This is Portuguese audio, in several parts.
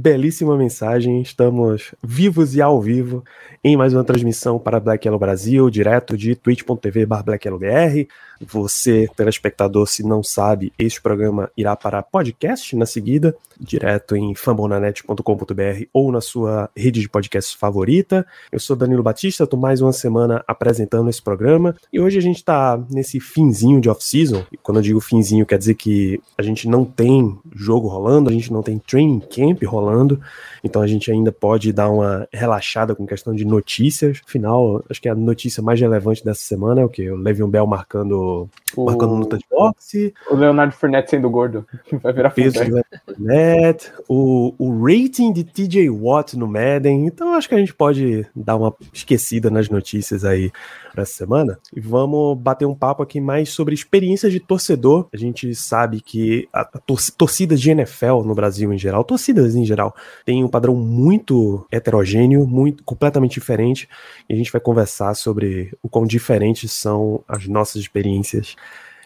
Belíssima mensagem, estamos vivos e ao vivo em mais uma transmissão para Black Yellow Brasil, direto de twitch.tv BlackYellowBR. Você, telespectador, se não sabe, este programa irá para podcast na seguida, direto em fambonanet.com.br ou na sua rede de podcast favorita. Eu sou Danilo Batista, estou mais uma semana apresentando esse programa e hoje a gente está nesse finzinho de off-season. Quando eu digo finzinho, quer dizer que a gente não tem jogo rolando, a gente não tem training camp rolando, então a gente ainda pode dar uma relaxada com questão de notícias. Afinal, acho que a notícia mais relevante dessa semana é o que? O Le'Veon Bell marcando O- marcando luta de boxe, O Leonardo Fournette sendo gordo. Vai virar peso de Fournette, o, o rating de TJ Watt no Madden. Então acho que a gente pode dar uma esquecida nas notícias aí para essa semana. E vamos bater um papo aqui mais sobre experiências de torcedor. A gente sabe que a, a tor torcidas de NFL no Brasil em geral, torcidas em geral, tem um padrão muito heterogêneo, muito completamente diferente. E a gente vai conversar sobre o quão diferentes são as nossas experiências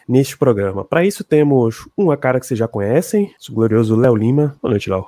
neste programa. Para isso temos uma cara que vocês já conhecem, o glorioso Léo Lima. Boa noite, Léo.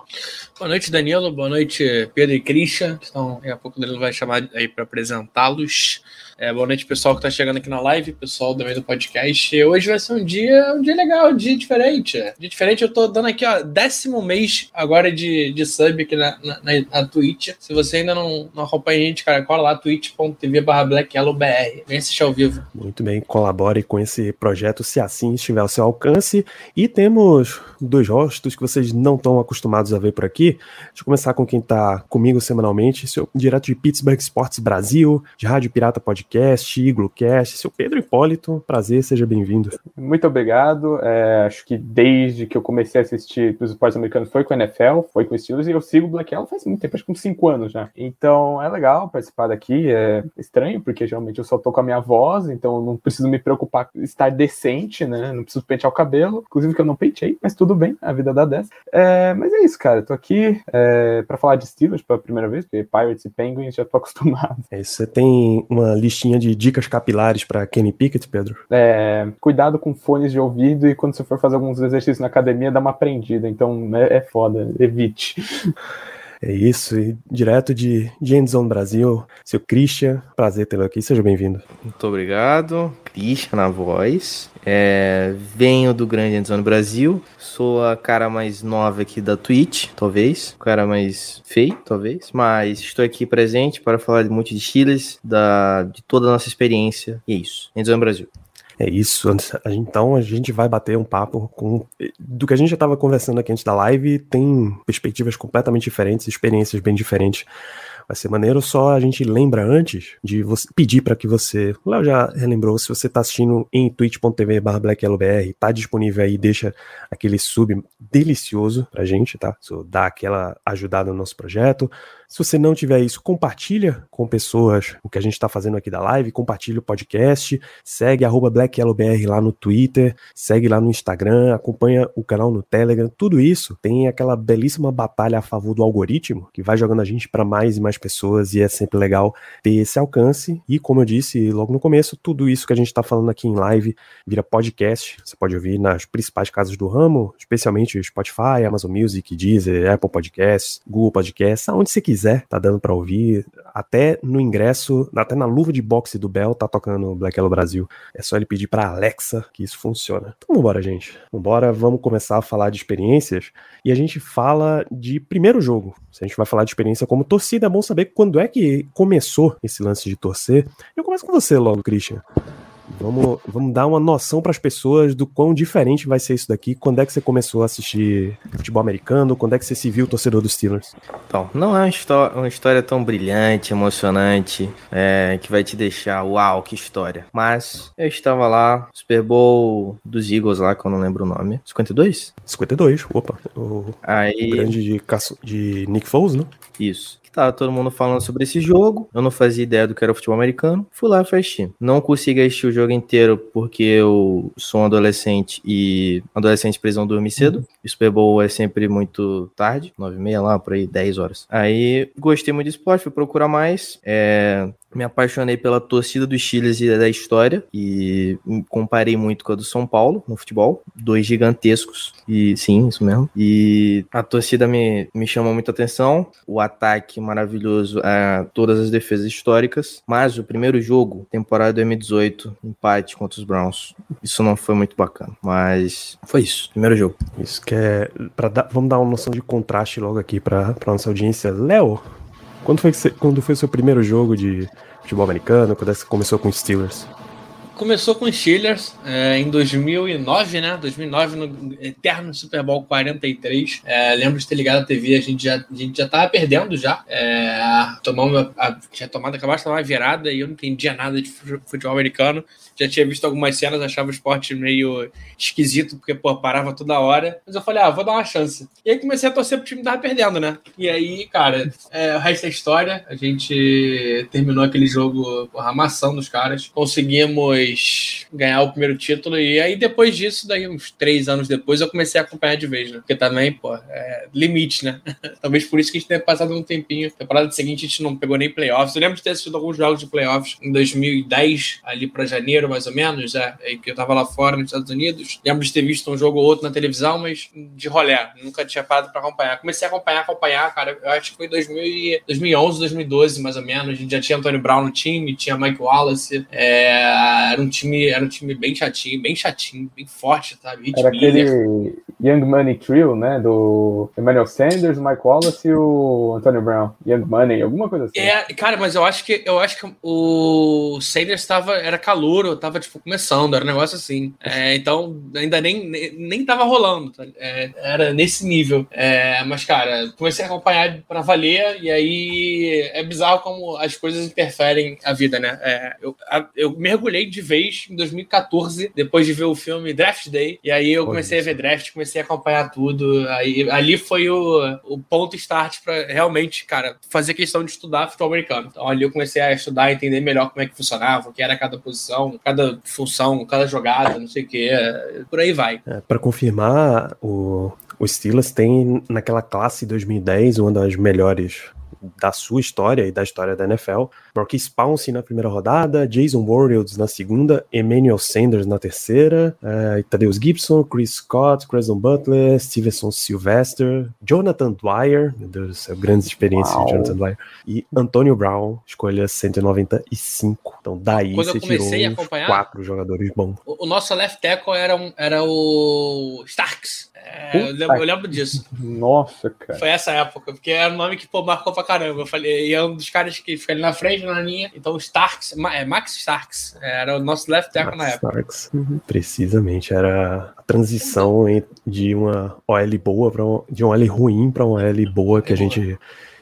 Boa noite, Danilo. Boa noite, Pedro e Christian. Então, daqui a pouco o vai chamar aí para apresentá-los. É, boa noite, pessoal que está chegando aqui na live, pessoal também do podcast. Hoje vai ser um dia, um dia legal, um dia diferente. Dia diferente, eu tô dando aqui, ó, décimo mês agora de, de sub aqui na, na, na, Twitch. Se você ainda não, não acompanha a gente, cara, cola lá, twitch.tv blackyellowbr. Vem assistir ao vivo. Muito bem, colabore com esse projeto se assim estiver ao seu alcance. E temos dois rostos que vocês não estão acostumados a ver por aqui. Deixa eu começar com quem está comigo semanalmente, seu, direto de Pittsburgh Sports Brasil, de Rádio Pirata Podcast, Iglocast, seu Pedro Hipólito. Prazer, seja bem-vindo. Muito obrigado. É, acho que desde que eu comecei a assistir os esportes americanos foi com a NFL, foi com o Steelers, e eu sigo o Black faz muito tempo, acho que uns 5 anos já. Então é legal participar daqui. É estranho, porque geralmente eu só tô com a minha voz, então eu não preciso me preocupar com estar decente, né? Não preciso pentear o cabelo. Inclusive que eu não pentei, mas tudo bem, a vida dá dessa. É, mas é isso, cara. Tô aqui é, para falar de Steelers pela primeira vez, porque Pirates e Penguins já tô acostumado. É, você tem uma listinha de dicas capilares para Kenny Pickett, Pedro? É, cuidado com fones de ouvido e quando você for fazer alguns exercícios na academia, dá uma aprendida. Então é, é foda, evite. É isso, e direto de, de Endzone Brasil, seu Christian, prazer tê-lo aqui, seja bem-vindo. Muito obrigado, Christian na voz. É, venho do Grande Endzone Brasil. Sou a cara mais nova aqui da Twitch, talvez. O cara mais feio, talvez. Mas estou aqui presente para falar de muito de Chiles, da, de toda a nossa experiência. E é isso. Endzone Brasil. É isso, então a gente vai bater um papo com. Do que a gente já estava conversando aqui antes da live, tem perspectivas completamente diferentes, experiências bem diferentes. Vai ser maneiro, só a gente lembra antes de você pedir para que você. O Léo já relembrou, se você está assistindo em twitch.tv blackyellowbr, tá disponível aí, deixa aquele sub delicioso pra gente, tá? Isso dá aquela ajudada no nosso projeto. Se você não tiver isso, compartilha com pessoas o que a gente está fazendo aqui da live, compartilha o podcast, segue blackyellowbr lá no Twitter, segue lá no Instagram, acompanha o canal no Telegram, tudo isso tem aquela belíssima batalha a favor do algoritmo que vai jogando a gente para mais e mais pessoas e é sempre legal ter esse alcance. E como eu disse logo no começo, tudo isso que a gente está falando aqui em live vira podcast. Você pode ouvir nas principais casas do ramo, especialmente Spotify, Amazon Music, Deezer, Apple Podcasts, Google Podcasts, aonde você quiser, tá dando para ouvir. Até no ingresso, até na luva de boxe do Bell tá tocando Black Yellow Brasil. É só ele pedir pra Alexa que isso funciona. Então vambora, gente. Vambora, vamos começar a falar de experiências. E a gente fala de primeiro jogo. Se a gente vai falar de experiência como torcida, é bom saber quando é que começou esse lance de torcer. Eu começo com você logo, Christian. Vamos, vamos dar uma noção para as pessoas do quão diferente vai ser isso daqui. Quando é que você começou a assistir futebol americano? Quando é que você se viu torcedor dos Steelers? Então, não é uma, histó- uma história tão brilhante, emocionante, é, que vai te deixar, uau, que história. Mas eu estava lá, Super Bowl dos Eagles lá, que eu não lembro o nome. 52? 52, opa. O, Aí. grande de, de Nick Foles, né? Isso. Tava todo mundo falando sobre esse jogo. Eu não fazia ideia do que era o futebol americano. Fui lá assistir. Não consegui assistir o jogo inteiro porque eu sou um adolescente e adolescente precisam dormir cedo. O Super Bowl é sempre muito tarde, nove e meia lá, por aí, 10 horas. Aí gostei muito do esporte, fui procurar mais. É, me apaixonei pela torcida dos Chiles e da história e comparei muito com a do São Paulo no futebol, dois gigantescos e sim, isso mesmo. E a torcida me, me chamou muita atenção, o ataque maravilhoso a todas as defesas históricas, mas o primeiro jogo, temporada 2018, empate contra os Browns, isso não foi muito bacana, mas foi isso, primeiro jogo. Isso que é. Pra dar, vamos dar uma noção de contraste logo aqui pra nossa audiência. Léo, quando foi, que quando foi seu primeiro jogo de futebol americano? Quando é você começou com os Steelers? Começou com os Steelers é, em 2009, né? 2009, no eterno Super Bowl 43. É, lembro de ter ligado a TV, a gente já, a gente já tava perdendo já. É, tomamos a, a- tinha tomado, de tomar uma virada e eu não entendia nada de fu- futebol americano. Já tinha visto algumas cenas, achava o esporte meio esquisito, porque, pô, parava toda hora. Mas eu falei, ah, vou dar uma chance. E aí comecei a torcer pro time que tava perdendo, né? E aí, cara, é, o resto é história. A gente terminou aquele jogo, porra, amassando os caras. Conseguimos ganhar o primeiro título. E aí, depois disso, daí uns três anos depois, eu comecei a acompanhar de vez, né? Porque também, pô, é limite, né? Talvez por isso que a gente tenha passado um tempinho. Temporada seguinte, a gente não pegou nem playoffs. Eu lembro de ter assistido alguns jogos de playoffs em 2010, ali pra janeiro, mais ou menos, é, que eu tava lá fora nos Estados Unidos. Lembro de ter visto um jogo ou outro na televisão, mas de rolé. Nunca tinha parado pra acompanhar. Comecei a acompanhar, acompanhar, cara. Eu acho que foi 2000 e- 2011, 2012, mais ou menos. A gente já tinha Antônio Brown no time, tinha Mike Wallace. É, era um time, era um time bem chatinho, bem chatinho, bem forte, sabe? Hit Era Miller. aquele Young Money Trio, né? Do Emmanuel Sanders, Mike Wallace e o Antonio Brown. Young Money, alguma coisa assim. É, cara, mas eu acho que eu acho que o Sanders tava, era calouro, tava tipo começando, era um negócio assim. É, então ainda nem, nem, nem tava rolando, tá? É, era nesse nível. É, mas cara, comecei a acompanhar pra valer e aí é bizarro como as coisas interferem a vida, né? É, eu, eu mergulhei de vez em 2014 depois de ver o filme Draft Day e aí eu comecei a isso. ver draft, comecei a acompanhar tudo. Aí, ali foi o, o ponto start pra realmente, cara, fazer questão de estudar futebol americano. Então ali eu comecei a estudar, entender melhor como é que funcionava, o que era cada posição, cada função, cada jogada, não sei o que. Por aí vai. É, para confirmar, o, o Steelers tem naquela classe 2010 uma das melhores da sua história e da história da NFL. Marquise Pouncey na primeira rodada, Jason Warriors na segunda, Emmanuel Sanders na terceira, Thaddeus Gibson, Chris Scott, Creston Butler, Stevenson Sylvester, Jonathan Dwyer, meu Deus do céu, grandes experiências de Jonathan Dwyer, e Antonio Brown, escolha 195. Então daí Quando você tirou quatro jogadores bons. O, o nosso left tackle era, um, era o Starks. É, eu, lembro, eu lembro disso. Nossa, cara. Foi essa época, porque era um nome que pô, marcou pra caramba. Eu falei, e é um dos caras que fica ali na frente, na linha. Então, o Starks, é, Max Starks, era o nosso left tackle na época. Starks. Precisamente, era a transição de uma OL boa para um, de uma OL ruim para uma OL boa que a gente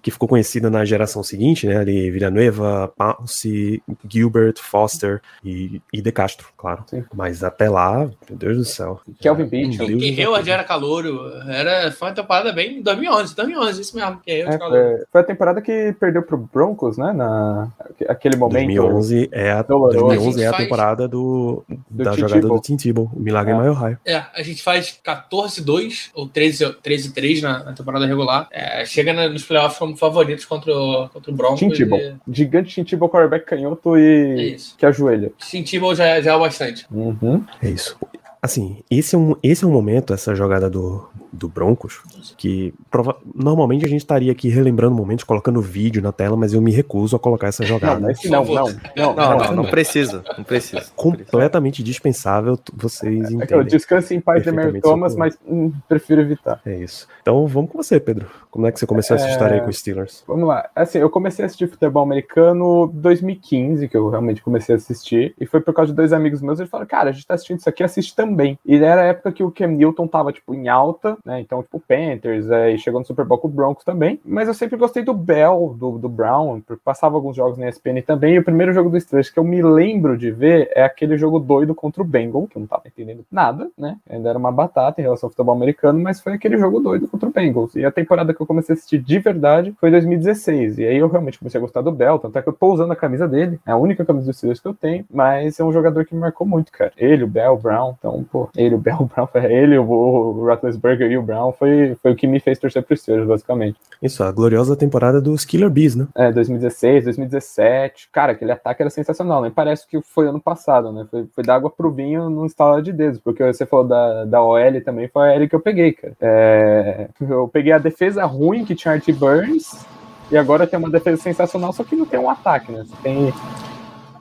que ficou conhecida na geração seguinte, né? Ali Villanueva, Pounce, Gilbert, Foster e, e De Castro, claro. Sim. Mas até lá, meu Deus do céu. Kelvin Um Beachum. Deus E do eu já era calouro. Era, foi uma temporada bem. 2011, 2011, isso mesmo. Que eu É, de calouro. foi, foi a temporada que perdeu pro Broncos, né? Na, aquele momento. 2011 é a, Doloroso. 2011 é A a gente temporada do, Do da Tim jogada do Tim Tebow, o Milagre É. em Mile High. É, a gente faz 14-2 ou 13-3 na, na temporada regular. É, chega na- nos playoffs como favoritos contra o, contra o Broncos. Tim Tebow. e- Gigante Tim Tebow, quarterback canhoto É e isso. que ajoelha. Tim Tebow já, já é o bastante. Uhum. É isso. Assim, esse é um, esse é um momento, essa jogada do, do Broncos, que prova- normalmente a gente estaria aqui relembrando momentos, colocando vídeo na tela, mas eu me recuso a colocar essa jogada. esse não, não, não, Não, não, não, não precisa. Não precisa. Completamente dispensável, vocês É eu entendem. descanso em paz de Mary Thomas, mas hum, prefiro evitar. É isso. Então vamos com você, Pedro. Como é que você começou essa É, história aí com os Steelers? Vamos lá. Assim, eu comecei a assistir futebol americano em 2015, que eu realmente comecei a assistir, e foi por causa de dois amigos meus, eles falaram, cara, a gente tá assistindo isso aqui, assiste também. E era a época que o Cam Newton tava, tipo, em alta, né? Então, tipo, Panthers, é, e chegou no Super Bowl com o Broncos também. Mas eu sempre gostei do Bell, do, do Brown, passava alguns jogos na ESPN também. E o primeiro jogo do Steelers que eu me lembro de ver é aquele jogo doido contra o Bengal, que eu não tava entendendo nada, né? Ainda era uma batata em relação ao futebol americano, mas foi aquele jogo doido contra o Bengals. E a temporada que eu comecei a assistir de verdade foi 2016. E aí eu realmente comecei a gostar do Bell, tanto é que eu tô usando a camisa dele. É a única camisa do Steelers que eu tenho, mas é um jogador que me marcou muito, cara. Ele, o Bell, o Brown. Então, pô, ele, o Bell, o Brown, ele, o, o Roethlisberger e o Brown foi, foi o que me fez torcer pro Steelers, basicamente. Isso, a gloriosa temporada dos Killer Bees, né? É, 2016, 2017. Cara, aquele ataque era sensacional, né? Parece que foi ano passado, né? Foi, foi da água pro vinho num instalar de dedos, porque você falou da, da OL também, foi a L que eu peguei, cara. É, eu peguei a defesa ruim que tinha Art Burns, e agora tem uma defesa sensacional, só que não tem um ataque, né? Você tem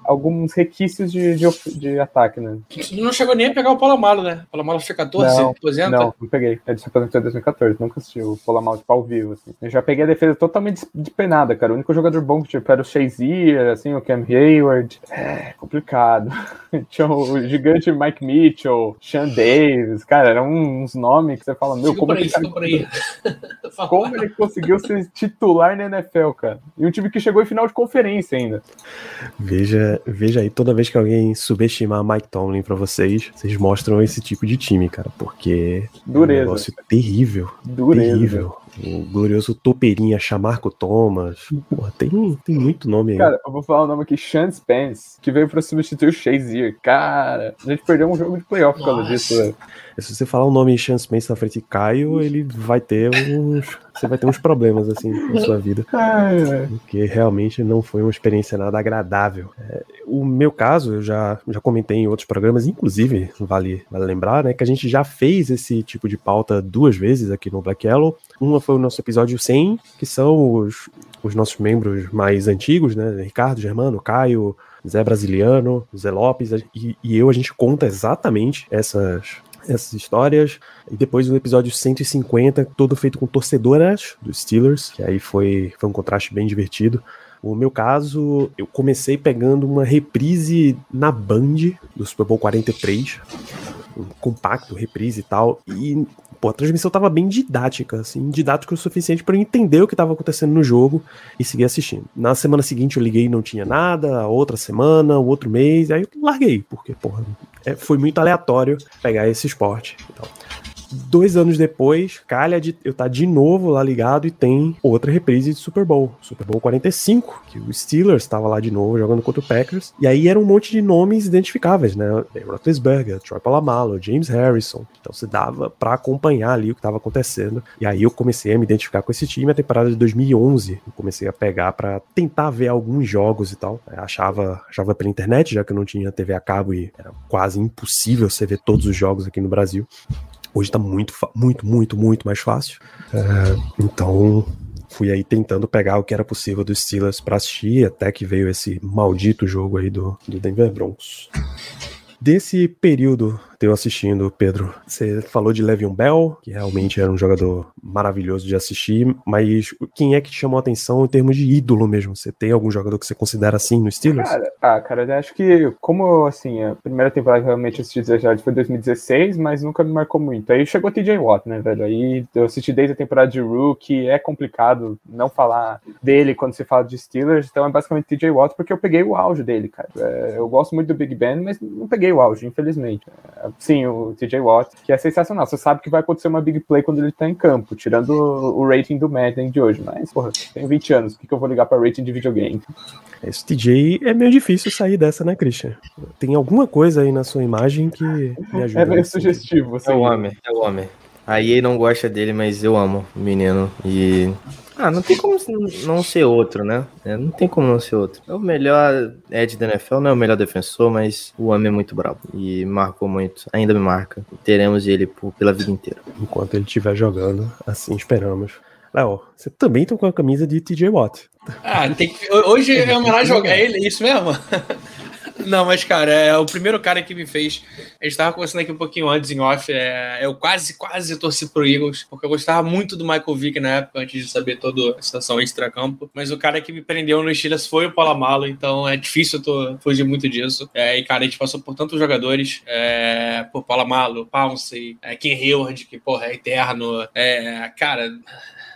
alguns requisitos de, de, de ataque, né? Tu não chegou nem a pegar o Polamalu, né? O Polamalu foi 14, Não, aposenta. Não, não peguei. Ele se aposentou em 2014. Nunca assisti o Polamal tipo, ao vivo. Assim. Eu já peguei a defesa totalmente despenada, cara. O único jogador bom que tipo, era o Shazier, assim, o Cam Hayward. É complicado. Tinha o gigante Mike Mitchell, Sean Davis. Cara, eram uns nomes que você fala, meu, como, por aí, como ele conseguiu ser titular na NFL, cara? E um time que chegou em final de conferência ainda. Veja, veja aí, toda vez que alguém subestimar Mike Tomlin pra vocês, vocês mostram esse tipo de time, cara, porque é um Dureza. negócio terrível, Dureza. terrível. O glorioso Topeirinha, Chamarco Thomas, porra, tem, tem muito nome aí. Cara, eu vou falar o nome aqui, Sean Spence, que veio pra substituir o Shazier. Cara, a gente perdeu um jogo de playoff por causa disso, velho. Se você falar o nome Sean Spence na frente de Caio, ele vai ter uns. Você vai ter uns problemas assim na sua vida. Porque realmente não foi uma experiência nada agradável. É, o meu caso, eu já, já comentei em outros programas, inclusive, vale, vale lembrar, né, que a gente já fez esse tipo de pauta duas vezes aqui no Black Yellow. Uma foi o nosso episódio 100, que são os, os nossos membros mais antigos, né, Ricardo, Germano, Caio, Zé Brasiliano, Zé Lopes, e, e eu, a gente conta exatamente essas, essas histórias. E depois o episódio 150, todo feito com torcedoras dos Steelers, que aí foi, foi um contraste bem divertido. O meu caso, eu comecei pegando uma reprise na Band do Super Bowl 43, um compacto, reprise e tal, e pô, a transmissão tava bem didática, assim, didática o suficiente para eu entender o que tava acontecendo no jogo e seguir assistindo. Na semana seguinte eu liguei e não tinha nada, a outra semana, o outro mês, aí eu larguei, porque, porra, foi muito aleatório pegar esse esporte e tal. Dois anos depois, calha de eu estar de novo lá ligado e tem outra reprise de Super Bowl, Super Bowl 45, que o Steelers estava lá de novo jogando contra o Packers. E aí era um monte de nomes identificáveis, né? Roethlisberger, Troy Polamalu, James Harrison. Então se dava para acompanhar ali o que estava acontecendo. E aí eu comecei a me identificar com esse time. A temporada de 2011 eu comecei a pegar para tentar ver alguns jogos e tal. Eu achava, achava pela internet, já que eu não tinha TV a cabo e era quase impossível você ver todos os jogos aqui no Brasil. Hoje tá muito, muito, muito, muito mais fácil. É, então, fui aí tentando pegar o que era possível dos Steelers pra assistir, até que veio esse maldito jogo aí do, do Denver Broncos. Desse período eu assistindo, Pedro, você falou de Le'Veon Bell, que realmente era um jogador maravilhoso de assistir, mas quem é que te chamou a atenção em termos de ídolo mesmo? Você tem algum jogador que você considera assim no Steelers? Cara, ah, cara, acho que, como assim, a primeira temporada que eu realmente assisti de verdade foi 2016, mas nunca me marcou muito. Aí chegou o TJ Watt, né, velho? Aí eu assisti desde a temporada de Rookie, é complicado não falar dele quando se fala de Steelers, então é basicamente TJ Watt, porque eu peguei o auge dele, cara. É, eu gosto muito do Big Ben, mas não peguei o auge, infelizmente. É, sim, o TJ Watt, que é sensacional. Você sabe que vai acontecer uma big play quando ele tá em campo, tirando o, rating do Madden de hoje, mas, porra, tenho 20 anos, o que, que eu vou ligar pra rating de videogame? Esse TJ é meio difícil sair dessa, né, Christian? Tem alguma coisa aí na sua imagem que me ajuda. É meio sugestivo, assim. É o homem, é o homem. A EA não gosta dele, mas eu amo o menino. E. Ah, não tem como não ser outro, né? É, não tem como não ser outro. É o melhor Ed da NFL, não é o melhor defensor, mas o homem é muito bravo. E marcou muito, ainda me marca. Teremos ele por- pela vida inteira. Enquanto ele estiver jogando, assim esperamos. Léo, você também tá com a camisa de TJ Watt. Ah, tem que... Hoje é homenagem a ele, é isso mesmo? Não, mas, cara, é o primeiro cara que me fez. A gente tava conversando aqui um pouquinho antes em off. É, eu quase, quase torci pro Eagles, porque eu gostava muito do Michael Vick na época, antes de saber toda a situação extra-campo. Mas o cara que me prendeu no Steelers foi o Palamalo, então é difícil eu tô, fugir muito disso. É, e, cara, a gente passou por tantos jogadores: é, por Palamalo, Pouncey, é, Ken Hayward, que, porra, é eterno. É, cara.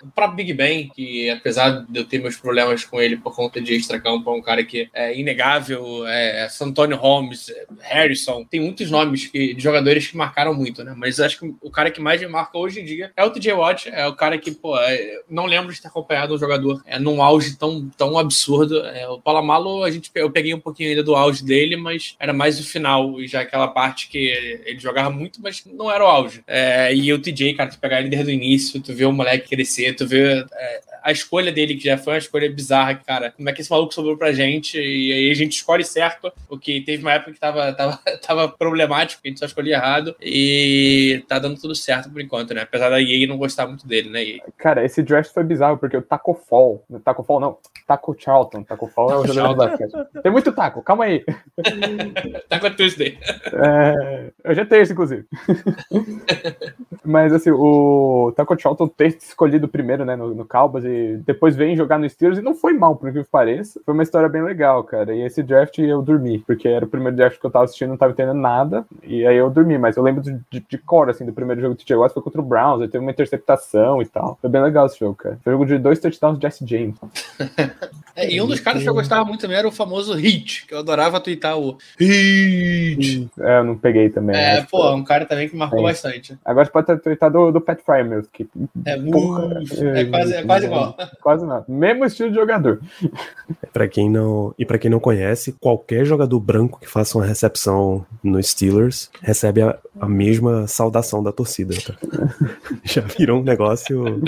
O próprio Big Ben, que apesar de eu ter meus problemas com ele por conta de extra-campo, é um cara que é inegável. É, Santônio Holmes, Harrison, tem muitos nomes que, de jogadores que marcaram muito, né? Mas acho que o cara que mais marca hoje em dia é o TJ Watt, é o cara que, pô, é, não lembro de ter acompanhado um jogador é, num auge tão, tão absurdo. É, o Palamalo, a gente, eu peguei um pouquinho ainda do auge dele, mas era mais o final, e já aquela parte que ele jogava muito, mas não era o auge. É, e o TJ, cara, tu pegar ele desde o início, tu vê o moleque crescer, tu vê é, a escolha dele, que já foi uma escolha bizarra, cara. Como é que esse maluco sobrou pra gente? E aí a gente escolhe certo, o que teve uma época que tava, tava, tava problemático, a gente só escolhia errado. E tá dando tudo certo por enquanto, né? Apesar da EA não gostar muito dele, né? EA. Cara, esse draft foi bizarro, porque o Taco Fall. Taco Fall não, Taco Charlton. Taco Fall é o jogador de basquete. Tem muito taco, calma aí. tá com Tuesday. É, hoje é terça, inclusive. Mas assim, o Taco Charlton ter escolhido primeiro, né, no, no Cowboys e depois vem jogar no Steelers e não foi mal, por que pareça. Foi uma história bem legal, cara. E esse draft eu dormi, porque era o primeiro draft que eu tava assistindo, não tava entendendo nada. E aí eu dormi, mas eu lembro de, de, de cor, assim, do primeiro jogo do TJ Watt foi contra o Browns, ele teve uma interceptação e tal. Foi bem legal esse jogo, cara. Foi um jogo de dois touchdowns de Jesse James. É, e um dos caras que eu gostava muito também era o famoso Hit, que eu adorava twittar o Hit. É, eu não peguei também. É, pô, que- um cara também que marcou Sim. bastante. Agora você pode ter tweetado do, do Pat Fry mesmo, que É, Porra, uf, é quase, é quase igual. quase nada. Mesmo estilo de jogador. Pra quem não e para quem não conhece, qualquer jogador branco que faça uma recepção no Steelers recebe a, a mesma saudação da torcida. tá? Já virou um negócio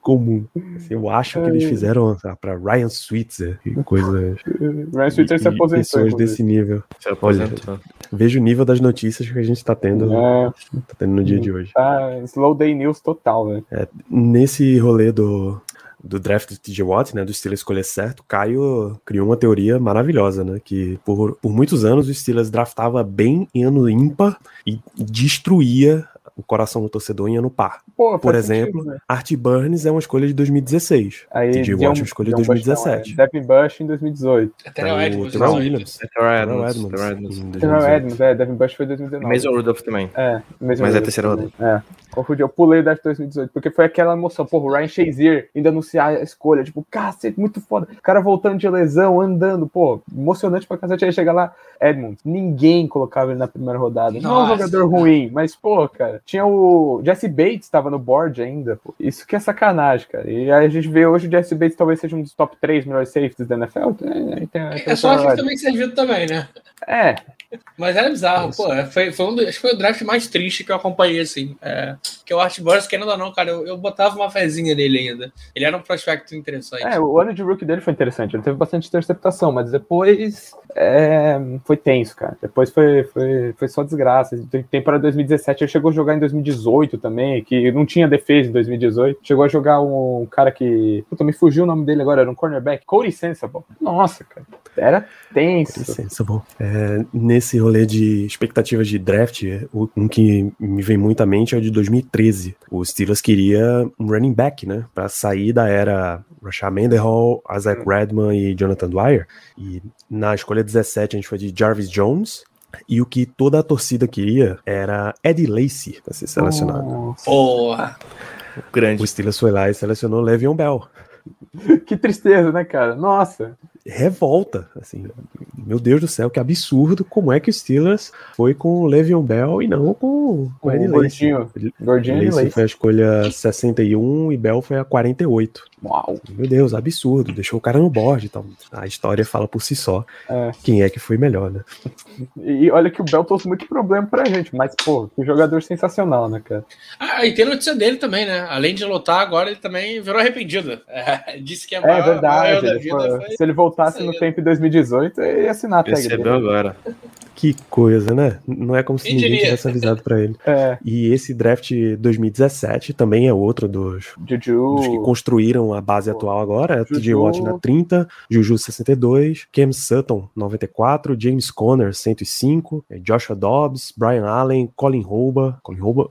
comum. Assim, eu acho que eles fizeram ah, pra Ryan Switzer e coisas. Ryan Switzer se aposentou. Pessoas inclusive. desse nível. Se aposentou. Veja o nível das notícias que a gente tá tendo, É, tá tendo no dia de hoje. tá slow day news total, velho. Nesse rolê do, do draft do TJ Watt, né, do Steelers escolher certo, Caio criou uma teoria maravilhosa, né, que por, por muitos anos o Steelers draftava bem em ano ímpar e destruía o coração do torcedor em ano par. Pô, Por exemplo, sentido, né? Art Burns é uma escolha de 2016. Aí TJ Watt é uma escolha de Dion Bush, 2017. não, é Devin Bush em 2018. Até Então, o o Edmonds, Terrell Williams. Terrell Terrell Edmonds, Terrell Edmonds. em Terrell 2018. Edmonds, é, Devin Bush foi 2019. Mason Rudolph também. É, mesmo Mas é terceira também. É. Confundi, eu pulei o draft 2018, porque foi aquela emoção, porra, o Ryan Shazier ainda anunciar a escolha, tipo, cacete, muito foda. O cara voltando de lesão, andando, pô, emocionante pra cacete. Aí chega lá, Edmonds, ninguém colocava ele na primeira rodada. Não é um Nossa. jogador ruim, mas, pô, cara, tinha o Jesse Bates, tava no board ainda, pô. Isso que é sacanagem, cara. E aí a gente vê hoje o Jesse Bates talvez seja um dos top 3 melhores safeties da NFL. É, tem- tem É só que também servido também, né? É, Mas era bizarro, pô. é, Foi, foi um do- acho que foi o draft mais triste que eu acompanhei, assim. É, que o Art Burns, querendo ou não, cara, eu, eu botava uma fezinha nele ainda. Ele era um prospecto interessante. É, o ano de rookie dele foi interessante. Ele teve bastante interceptação, mas depois é, foi tenso, cara. Depois foi, foi, foi só desgraça. Tem temporada 2017, ele chegou a jogar em 2018 também, que não tinha defesa em 2018. Chegou a jogar um cara que. Puta, me fugiu o nome dele agora, era um cornerback. Cody Sensible. Nossa, cara. Era tenso. Bom. É, nesse rolê de expectativas de draft, um que me vem muito à mente é o de 2013. O Steelers queria um running back, né? Pra sair da era Rashad Mendenhall, Isaac Redman e Jonathan Dwyer. E na escolha 17 a gente foi de Jarvis Jones. E o que toda a torcida queria era Eddie Lacy pra ser selecionado. Porra. Grande. O Steelers foi lá e selecionou Le'Veon Bell. que tristeza, né, cara? Nossa. revolta, assim, meu Deus do céu, que absurdo, como é que o Steelers foi com o Le'Veon Bell e não com, com O Eddie Lacy. gordinho. Gordinho de Lacy Lace. foi a escolha 61 e Bell foi a 48. Uau. Meu Deus, absurdo, deixou o cara no board, então a história fala por si só É. quem é que foi melhor, né? E olha que o Bell trouxe muito problema pra gente, mas, pô, que jogador sensacional, né, cara? Ah, e tem notícia dele também, né? Além de lutar, agora ele também virou arrependido. É, disse que a É maior, verdade. maior da ele vida foi- foi. se ele voltasse no tempo em 2018, ele ia assinar a tag Percebeu dele. agora. Que coisa, né? Não é como se Quem ninguém diria? tivesse avisado pra ele. É, E esse draft 2017 também é outro dos, Juju. dos que construíram a base atual agora. É TJ. Watt na 30, Juju 62, Cam Sutton 94, James Conner 105, eh, Joshua Dobbs, Brian Allen, Colin Rouba. Colin Rouba,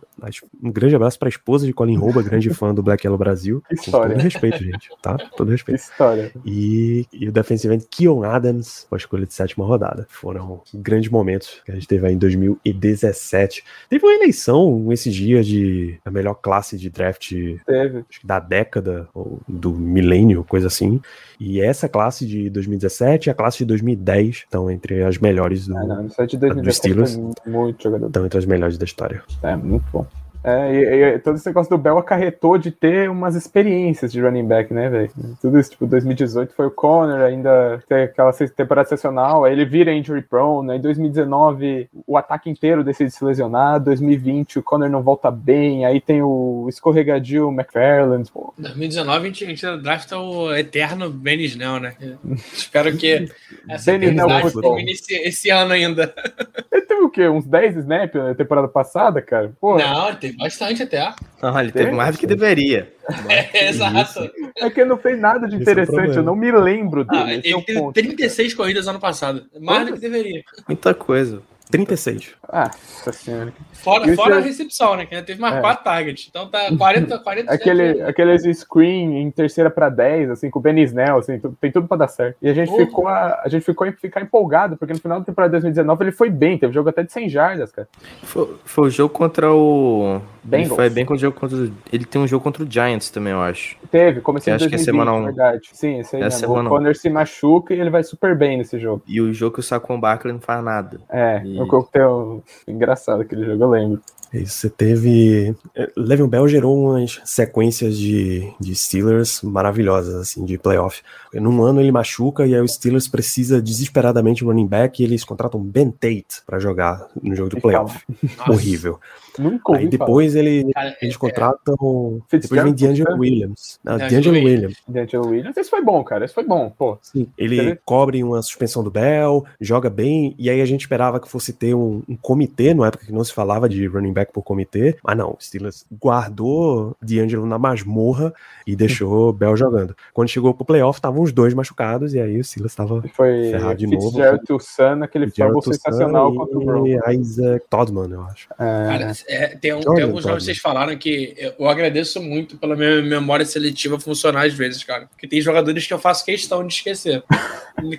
um grande abraço pra esposa de Colin Rouba, grande fã do Black Yellow Brasil. Que Com história. todo respeito, gente, tá? Todo respeito. história. E, e o defensive end Keon Adams, com a escolha de sétima rodada. Foram grandes momentos que a gente teve aí em 2017. Teve uma eleição esses dias de a melhor classe de draft Teve. acho que da década ou do milênio, coisa assim. E essa classe de 2017 e a classe de 2010 estão entre as melhores do Ah, não, isso é de 2017 Steelers. foi muito jogador. estão entre as melhores da história. É, muito bom. É, e, e todo esse negócio do Bell acarretou de ter umas experiências de running back, né, velho? Tudo isso, tipo, 2018 foi o Conner, ainda tem aquela temporada excepcional, aí ele vira injury prone, aí 2019 o ataque inteiro decide se lesionar, 2020 o Conner não volta bem, aí tem o escorregadio McFarland, pô, 2019 a gente, a gente drafta o eterno Benny Snell, né? Espero que essa Benny Snell termine esse, esse ano ainda. teve o quê? Uns 10 snaps na temporada passada, cara? Pô, Não, tem bastante até. Não, ele teve Tem? mais do que deveria. É, exato. é que ele não fez nada de é interessante, problema. eu não me lembro dele, Ah, esse é ele teve ponto. 36 corridas ano passado. Mais do que deveria. Muita coisa. 36. Ah, senhora. Fora, Isso fora é- a recepção, né? Que ainda teve mais É. 4 targets. Então tá 40, 40 Aquele, aqueles screen em terceira pra 10, assim, com o Ben Snell, assim, tem tudo pra dar certo. E a gente, ficou, a, a gente ficou em ficar empolgado, porque no final da temporada de 2019 ele foi bem, teve jogo até de 100 jardas, cara. Foi, foi o jogo contra o. Ele Bengals. foi bem contra o jogo contra. o- Ele tem um jogo contra o Giants também, eu acho. Teve, em acho que é 2020, semana um. verdade. Sim, esse aí É mesmo. semana O. Conner se machuca e ele vai super bem nesse jogo. E o jogo que o Saquon Barkley não faz nada. É, E- o coquetel engraçado aquele jogo, eu lembro. Isso, você teve. eh, Le'Veon Bell gerou umas sequências de, de Steelers maravilhosas, assim, de playoff. Num ano ele machuca e aí o Steelers precisa desesperadamente de running back e eles contratam Ben Tate pra jogar no jogo do playoff. Horrível. Nunca ouvi Aí depois ele, Cara, eles é- contratam. Depois vem Fitzgerald, D'Angelo? Williams. Não, D'Angelo Williams. Falar. D'Angelo Williams, esse foi bom, cara, esse foi bom, pô. Sim, ele cobre uma suspensão do Bell, joga bem, e aí a gente esperava que fosse ter um, um comitê, na época que não se falava de running back por comitê, mas não, o Steelers guardou D'Angelo na masmorra e deixou Bell jogando. Quando chegou pro playoff, estavam os dois machucados, e aí o Steelers estava Foi Ferrar de novo. Fitzgerald Toussaint, aquele fumble sensacional contra o e Isaac Todman, eu acho. É, Cara, é, tem, um- tem alguns nomes que vocês falaram que eu, agradeço muito pela minha memória seletiva funcionar às vezes, cara. Porque tem jogadores que eu faço questão de esquecer.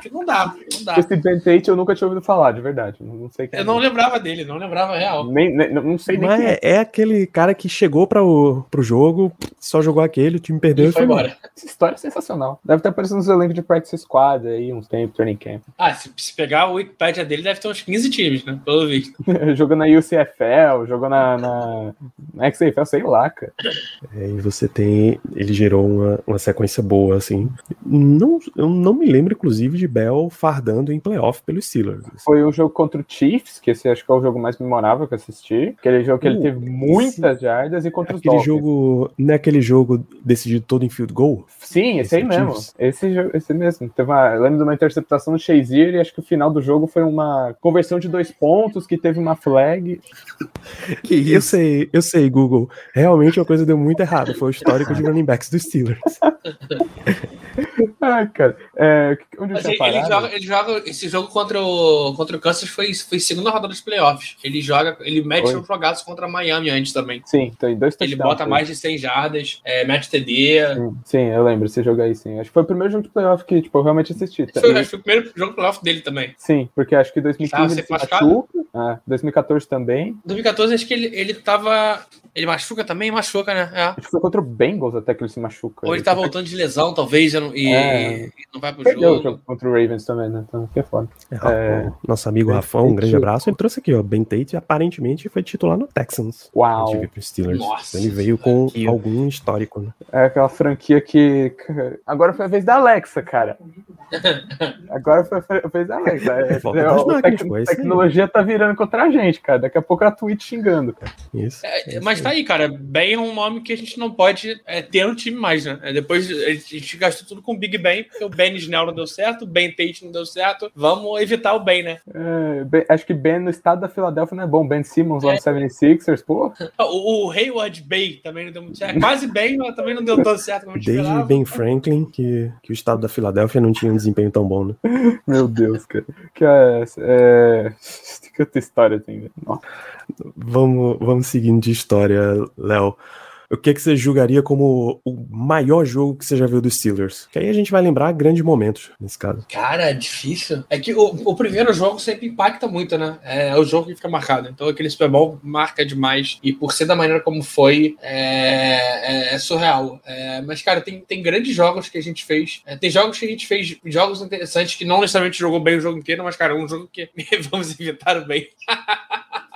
que não dá, não dá. esse Ben Tate eu nunca tinha ouvido falar, de verdade. Não sei quem Eu é. não lembrava dele, não lembrava real. Nem, nem- não sei nem Mas quem é. é, é aquele cara que chegou para o pro jogo, só jogou aquele, o time perdeu Ele e foi embora. Essa história é sensacional. Deve estar aparecendo nos elencos de Practice Squad aí, uns tempos, Training Camp. Ah, se, se pegar o Wikipedia dele, deve ter uns 15 times, né? Pelo visto. jogou na UCFL, jogou na, na, na XFL, sei lá, cara. É, e você tem. Ele gerou uma, uma sequência boa, assim. Não, eu não me lembro, inclusive, de Bell fardando em playoff pelos Steelers. Foi o jogo contra o Chiefs, que esse acho que é o jogo mais memorável que eu assisti. Aquele jogo que ele Uh, teve muitas jardas e contra os Aquele Dolphins. jogo. Não é aquele jogo decidido todo em field goal? Sim, esse, Esse aí mesmo. Chiefs. Esse, esse mesmo. Teve uma, eu lembro de uma interceptação do Shazier e acho que o final do jogo foi uma conversão de dois pontos que teve uma flag. Que Eu sei, eu sei, Google. Realmente uma coisa deu muito errado. Foi o histórico de running backs dos Steelers. Ai, cara. É, onde Mas ele, ele joga, ele joga. Esse jogo contra o, contra o Kansas foi, foi segunda rodada dos playoffs. Ele joga, ele mete um jogaço contra Miami antes também. Sim, tem dois Ele bota mais de 100 jardas, é, mete TD. Sim, Sim, eu lembro esse jogo aí, sim. Acho que foi o primeiro jogo de playoff que tipo, eu realmente assisti. Foi, E- acho que foi o primeiro jogo playoff dele também. Sim, porque acho que Ah, 2015 você ele se machuca. Ah, 2014 também. Em 2014, acho que ele, ele tava. Ele machuca também? Machuca, né? É. Acho que foi contra o Bengals até que ele se machuca. Ou ele tá voltando de lesão, talvez, e, não- É. e não vai pro Perdeu o jogo. jogo contra o Ravens também, né? Então, que é foda. É, É. Nosso amigo Rafão, um grande abraço. Ele trouxe aqui, ó. Ben Tate aparentemente foi titular no Texans. Uau. Pro Steelers. Nossa Ele veio com Que- algum histórico, né? É aquela franquia que. Agora foi a vez da Alexa, cara. Agora foi, foi, fez Alex. É, Volta é, a tec- pô, é isso aí. tecnologia tá virando contra a gente, cara. Daqui a pouco é a Twitch xingando, cara. Isso. É, mas tá aí, cara. Ben é um nome que a gente não pode é, ter no time mais, né? É, depois a gente gastou tudo com o Big Ben, porque o Ben Snell não deu certo, o Ben Tate não deu certo. Vamos evitar o Ben, né? É, Ben- acho que Ben no estado da Filadélfia não é bom. Ben Simmons lá no 76ers, pô. O, o Hayward Bay também não deu muito certo. Quase bem, mas também não deu tão certo como a gente Desde esperava. Ben Franklin que, que o estado da Filadélfia não tinha um desempenho tão bom, né? Meu Deus, cara. Que é, é... Tem que ter história assim. né? Vamos, vamos seguindo de história, Léo. O que, que você julgaria como o maior jogo que você já viu dos Steelers? Que aí a gente vai lembrar grandes momentos, nesse caso. Cara, é difícil. É que o, o primeiro jogo sempre impacta muito, né? É, o jogo que fica marcado. Então aquele Super Bowl marca demais. E por ser da maneira como foi, é, é- é surreal. É, mas, cara, tem, tem grandes jogos que a gente fez. É, tem jogos que a gente fez, jogos interessantes que não necessariamente jogou bem o jogo inteiro, mas, cara, um jogo que vamos evitar o bem.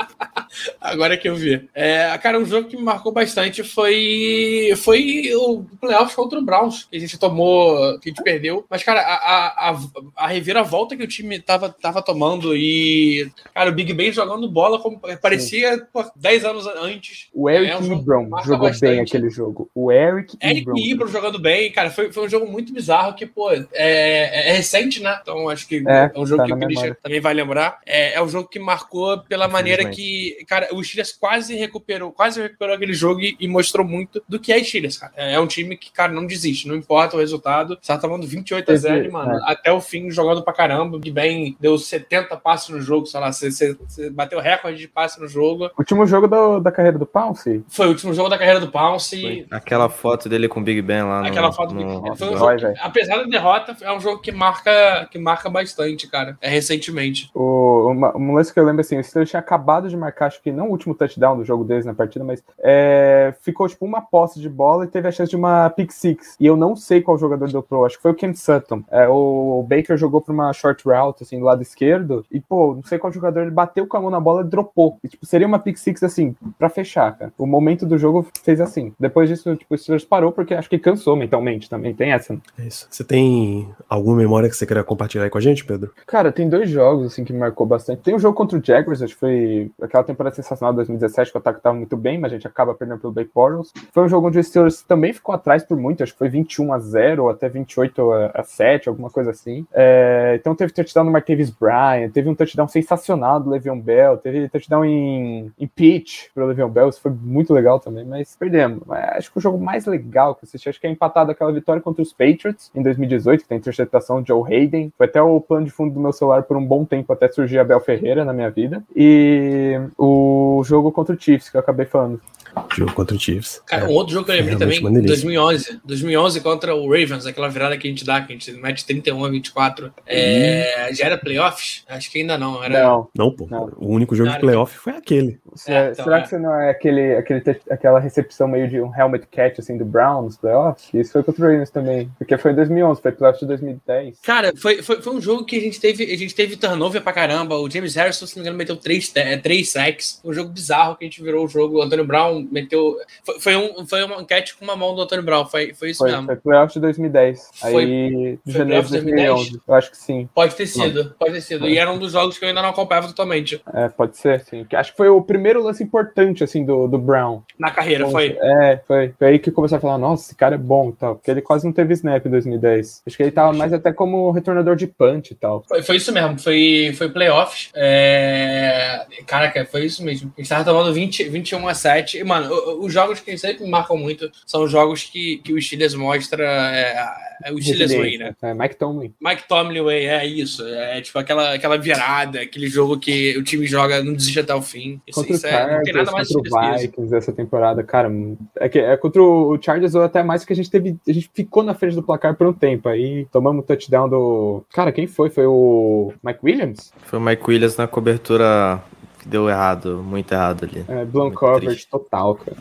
Agora que eu vi. É, cara, um jogo que me marcou bastante foi, foi o playoffs contra o Browns, que a gente tomou, que a gente perdeu. Mas, cara, a, a, a, a reviravolta que o time tava, tava tomando e, cara, o Big Ben jogando bola como parecia pô, 10 anos antes. O Eric É um marca jogou bastante. bem aquele jogo. O Eric, Eric Ebron. Ibram jogando bem, cara, foi, foi um jogo muito bizarro que, pô, é, é recente, né? Então acho que É, é, um jogo tá que o Christian também vai lembrar. É, é um jogo que marcou pela maneira que, cara, o Steelers quase recuperou, quase recuperou aquele jogo e, e mostrou muito do que é Steelers, cara. É um time que, cara, não desiste, não importa o resultado. Você tá tomando 28 a 0, Teve- mano, é. até o fim jogando pra caramba. O Big Ben deu 70 passes no jogo, sei lá, você, você- você bateu recorde de passe no jogo. Último jogo do- da carreira do Pounce? Foi o último jogo da carreira do Pounce. Aquela foto dele com o Big Ben lá no. Aquela foto do no- Big Ben. Foi um no- jogo que, apesar da derrota, é um jogo que marca, que marca bastante, cara. É recentemente. O, uma, um lance que eu lembro assim, o Steelers tinha acabado de marcar, acho que não o último touchdown do jogo deles na partida, mas é, ficou tipo uma posse de bola e teve a chance de uma pick six. E eu não sei qual jogador deu pro, acho que foi o Ken Sutton. É, o Baker jogou pra uma short route, assim, do lado esquerdo, e pô, não sei qual jogador, ele bateu com a mão na bola e dropou. E, tipo, seria uma pick six, assim, pra fechar, cara. O momento do jogo fez assim. Depois disso, tipo, o Steelers parou porque acho que cansou mentalmente também, tem essa. né? É isso. Você tem alguma memória que você queira compartilhar aí com a gente, Pedro? Cara, tem dois jogos assim que me marcou bastante. Tem um jogo contra o Jaguars, acho que foi aquela temporada sensacional de 2017, que o ataque tava muito bem, mas a gente acaba perdendo pelo Blake Bortles. Foi um jogo onde o Steelers também ficou atrás por muito, acho que foi 21 a 0 ou até 28 a, a 7, alguma coisa assim. É, então teve touchdown do Martavis Bryant, teve um touchdown sensacional do Le'Veon Bell, teve touchdown em, em pitch pro Le'Veon Bell, isso foi muito legal também, mas perdemos. Mas acho que o jogo mais legal que eu assisti, acho que é empatado aquela vitória contra os Patriots em 2018, que tem interceptação de Joe Hayden. Foi até o plano de fundo do meu celular por um bom tempo até surgir a Bel Ferreira na minha vida. E o jogo contra o Chiefs, que eu acabei falando. Jogo contra o Chiefs. Cara, É. um outro jogo que eu lembrei realmente também, maneiríssimo. 2011. 2011 contra o Ravens, aquela virada que a gente dá, que a gente mete 31 a 24. É, já era playoffs? Acho que ainda não. Era... Não. Não, pô. Não. O único jogo Cara, de playoff foi aquele. É, então, será é. que você não é aquele, aquele, aquela recepção meio de um helmet catch assim do Browns nos playoffs? Isso foi contra o Ravens também. Porque foi em 2011, foi playoffs de 2010. Cara, foi, foi, foi um jogo que a gente teve, a gente teve turnover pra caramba. O James Harrison, se não me engano, meteu três, te- três sacks. Um jogo bizarro que a gente virou o jogo. O Antônio Brown meteu. Foi, foi, um, foi uma enquete com uma mão do Antônio Brown. Foi, foi isso Foi, mesmo. foi playoffs de 2010. Foi- Aí, de foi janeiro de playoffs de 2010? 2011. Eu acho que sim. Pode ter sido, pode ter sido. E era um dos jogos que eu ainda não acompanhava totalmente. É, pode ser, sim. Acho que foi o primeiro lance importante, assim, do, do Brown. Na carreira, foi. É, foi. Foi aí que começou a falar, nossa, esse cara é bom e tal. Porque ele quase não teve snap em 2010. Acho que ele tava mais até como retornador de punch e tal. Foi, foi isso mesmo, foi, foi playoffs. É... Caraca, foi isso mesmo. A gente tava tomando 20, 21 a 7. E, mano, os jogos que sempre me marcam muito são os jogos que, que o Steelers mostra. É, é o Steelers Way, né? É, Mike Tomlin. Mike Tomlin Way, é isso. É tipo aquela, aquela virada, aquele jogo que o time joga, não desiste até o fim. Isso, Contra isso o é, não tem nada Chargers, mais contra o. Vikings essa temporada, cara. É, que, é contra o Chargers ou até mais que a gente teve. A gente ficou na frente do placar por um tempo. Aí tomamos o touchdown do. Cara, quem foi? Foi o Mike Williams? Foi o Mike Williams na cobertura que deu errado, muito errado ali. É, Muito coverage total, cara.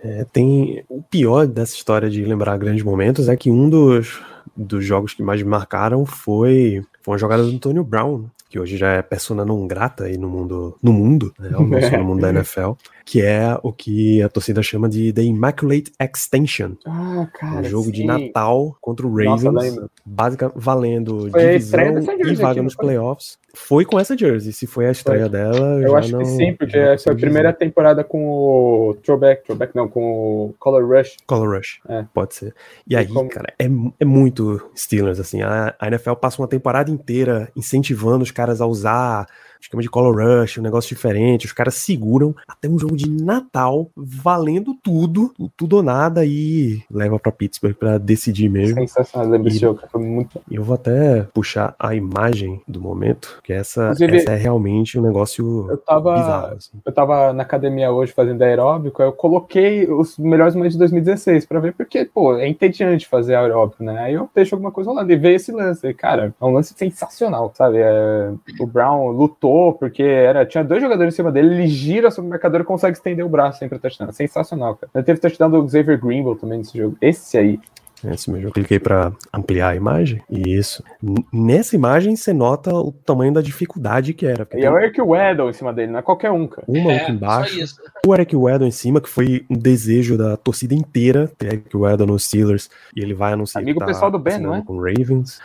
É, tem o pior dessa história de lembrar grandes momentos é que um dos, dos jogos que mais me marcaram foi, foi uma jogada do Antônio Brown. que hoje já é persona não grata aí no mundo, no mundo, né? No mundo da NFL, que é o que a torcida chama de The Immaculate Extension. Ah, cara. um jogo de sim. Natal contra o Ravens, lembro. basica, valendo Foi divisão e vaga nos foi? playoffs. Foi com essa jersey. Se foi a estreia dela, Eu acho não, que sim, porque essa foi a primeira dizer. temporada com o Throwback, Throwback não, com o Color Rush. Color Rush, É. pode ser. E aí, como- cara, é, é muito Steelers, assim. A, a NFL passa uma temporada inteira incentivando os caras a usar esquema de Color Rush, um negócio diferente. Os caras seguram até um jogo de Natal, valendo tudo, tudo ou nada, e leva pra Pittsburgh pra decidir mesmo. Sensacional, desse jogo, foi muito. Eu vou até puxar a imagem do momento, que essa, Inclusive, essa é realmente um negócio Eu tava, bizarro. assim. eu tava na academia hoje fazendo aeróbico, eu coloquei os melhores momentos de 2016 pra ver, porque, pô, é entediante fazer aeróbico, né? Aí eu deixo alguma coisa rolando e veio esse lance. E, cara, é um lance sensacional, sabe? É, o Brown lutou porque era, tinha dois jogadores em cima dele, ele gira sobre o marcador e consegue estender o braço sempre touchdown. Sensacional, cara. Ele teve touchdown do Xavier Greenville também nesse jogo. Esse aí. Esse mesmo. Eu cliquei para ampliar a imagem. E isso. N- Nessa imagem você nota o tamanho da dificuldade que era. E é o Eric Weddle em cima dele, não é qualquer um, cara. um maluco É, só embaixo, isso. O Eric Weddle em cima, que foi um desejo da torcida inteira, ter Eric Weddle nos Steelers, e ele vai anunciar Amigo tá pessoal do Ben, não é? com Ravens.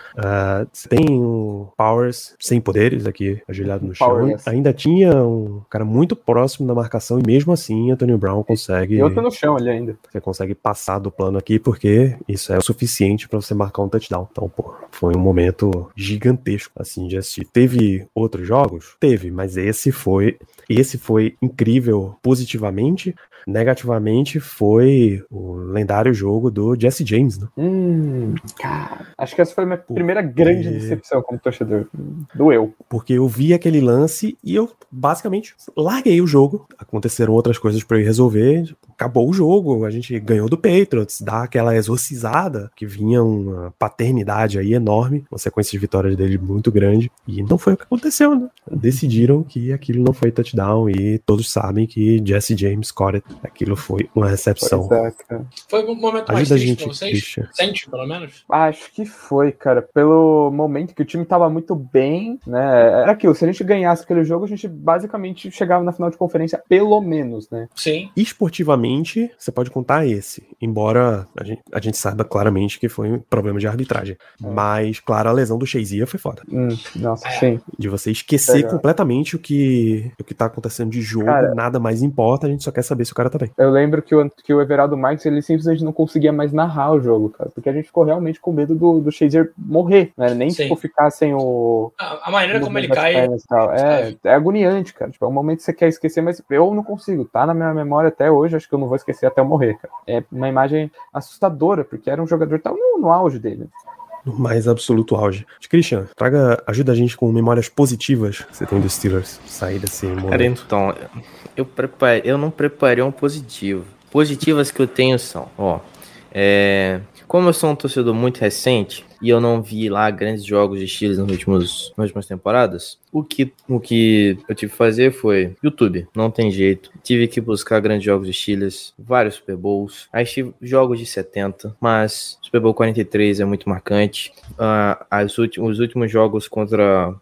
Você tem o Powers sem poderes aqui, ajoelhado no chão. Powerless. Ainda tinha um cara muito próximo da marcação, e mesmo assim, Antonio Brown consegue... E outro no chão ali ainda. Você consegue passar do plano aqui porque isso é o suficiente pra você marcar um touchdown. Então, pô, foi um momento gigantesco assim de assistir. Teve outros jogos? Teve, mas esse foi esse foi incrível positivamente. Negativamente foi o lendário jogo do Jesse James, né? Hum, cara. Acho que essa foi a minha primeira grande decepção como torcedor. Doeu. Porque eu vi aquele lance e eu basicamente larguei o jogo. Aconteceram outras coisas pra eu ir resolver. Acabou o jogo, a gente ganhou do Patriots, dá aquela exorcizada, que vinha uma paternidade aí enorme, uma sequência de vitórias dele muito grande. E não foi o que aconteceu, né? Decidiram que aquilo não foi touchdown e todos sabem que Jesse James Corett, aquilo foi uma recepção. Pois é. Foi um momento mais Ajuda a triste gente, pra vocês? Christian. Sente, pelo menos? Acho que foi, cara. Pelo momento que o time tava muito bem, né? Era aquilo, se a gente ganhasse aquele jogo, a gente basicamente chegava na final de conferência, pelo menos, né? Sim. Esportivamente, você pode contar esse, embora a gente, a gente saiba claramente que foi um problema de arbitragem. É. Mas, claro, a lesão do Shazia foi foda. Hum, nossa, É. sim. De você esquecer Legal. completamente o que, o que tá acontecendo de jogo, Cara- nada mais importa, a gente só quer saber se o cara tá bem. Eu lembro que o, que o Everaldo Marques, ele simplesmente não conseguia mais narrar o jogo, cara. Porque a gente ficou realmente com medo do, do Shazier morrer, né? Nem, Sim. tipo, ficar sem o, A, a maneira como ele cai. pernas tal. É, é agoniante, cara. Tipo, é um momento que você quer esquecer, mas eu não consigo. Tá na minha memória até hoje, acho que eu não vou esquecer até eu morrer, cara. É uma imagem assustadora, porque era um jogador que tava no, no auge dele. No mais absoluto auge. Christian, traga, ajuda a gente com memórias positivas que você tem dos Steelers sair desse momento. Cara, então, eu, preparei, eu não preparei um positivo. Positivas que eu tenho são, ó, é, como eu sou um torcedor muito recente e eu não vi lá grandes jogos de Steelers nos últimos, nas últimas temporadas, o que, o que eu tive que fazer foi YouTube, não tem jeito. Tive que buscar grandes jogos de Steelers, vários Super Bowls, aí tive jogos de 70, mas Super Bowl 43 é muito marcante. Ah, as últimos, os últimos jogos contra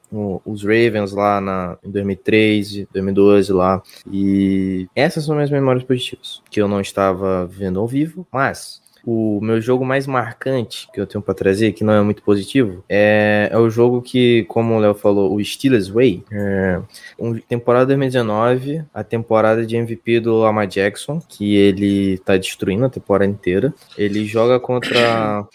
os Ravens lá na, em 2013, 2012 lá. E essas são minhas memórias positivas, que eu não estava vendo ao vivo, mas o meu jogo mais marcante que eu tenho para trazer, que não é muito positivo, é, é o jogo que, como o Léo falou, o Steelers Way. É, um, temporada 2019, a temporada de MVP do Lamar Jackson, que ele tá destruindo a temporada inteira. Ele joga contra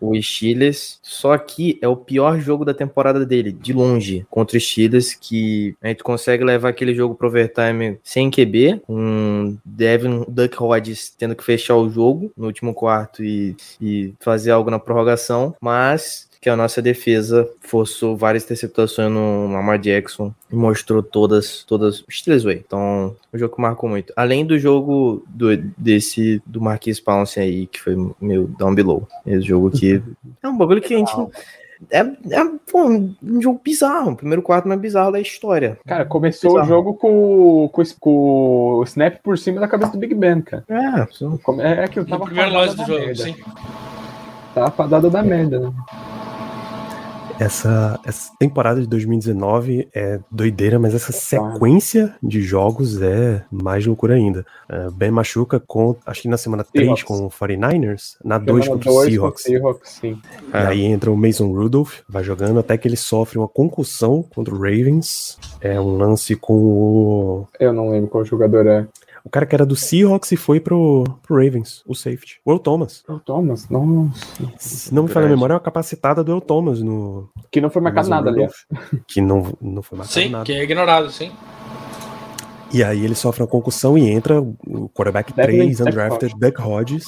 o Steelers, só que é o pior jogo da temporada dele, de longe, contra o Steelers, que a gente consegue levar aquele jogo pro overtime sem QB, com Devin Duck Hodges tendo que fechar o jogo no último quarto e, e fazer algo na prorrogação, mas que a nossa defesa forçou várias interceptações no Lamar Jackson e mostrou todas, todas os Steelers way. Então, um jogo que marcou muito. Além do jogo do, desse, do Marquis Pounce aí, que foi meu down below. Esse jogo que é um bagulho que a gente... É, é pô, um jogo bizarro, o primeiro quarto mais bizarro da história. Cara, começou Bizarro. o jogo com, com, com o snap por cima da cabeça do Big Ben, cara. É, Come- É aquilo, No tava primeiro lance do da jogo, merda. sim. Tava fadada da merda, né? Essa, essa temporada de 2019 é doideira, mas essa sequência de jogos é mais loucura ainda. Uh, ben machuca com, acho que na semana 3 Seahawks. com o 49ers, na 2 Semana contra o Seahawks. Seahawks, sim. E aí entra o Mason Rudolph, vai jogando até que ele sofre uma concussão contra o Ravens. É um lance com o. Eu não lembro qual jogador é. O cara que era do Seahawks e foi pro, pro Ravens, o safety. O El Thomas. O Thomas, nossa. Se não me falha a memória, é uma capacitada do El Thomas no. Que não foi marcado nada, aliás. Rudolph, Que não, não foi marcado Sim, nada. que é ignorado, sim. E aí ele sofre uma concussão e entra o quarterback Devin 3, Duck undrafted, Duck Hodges.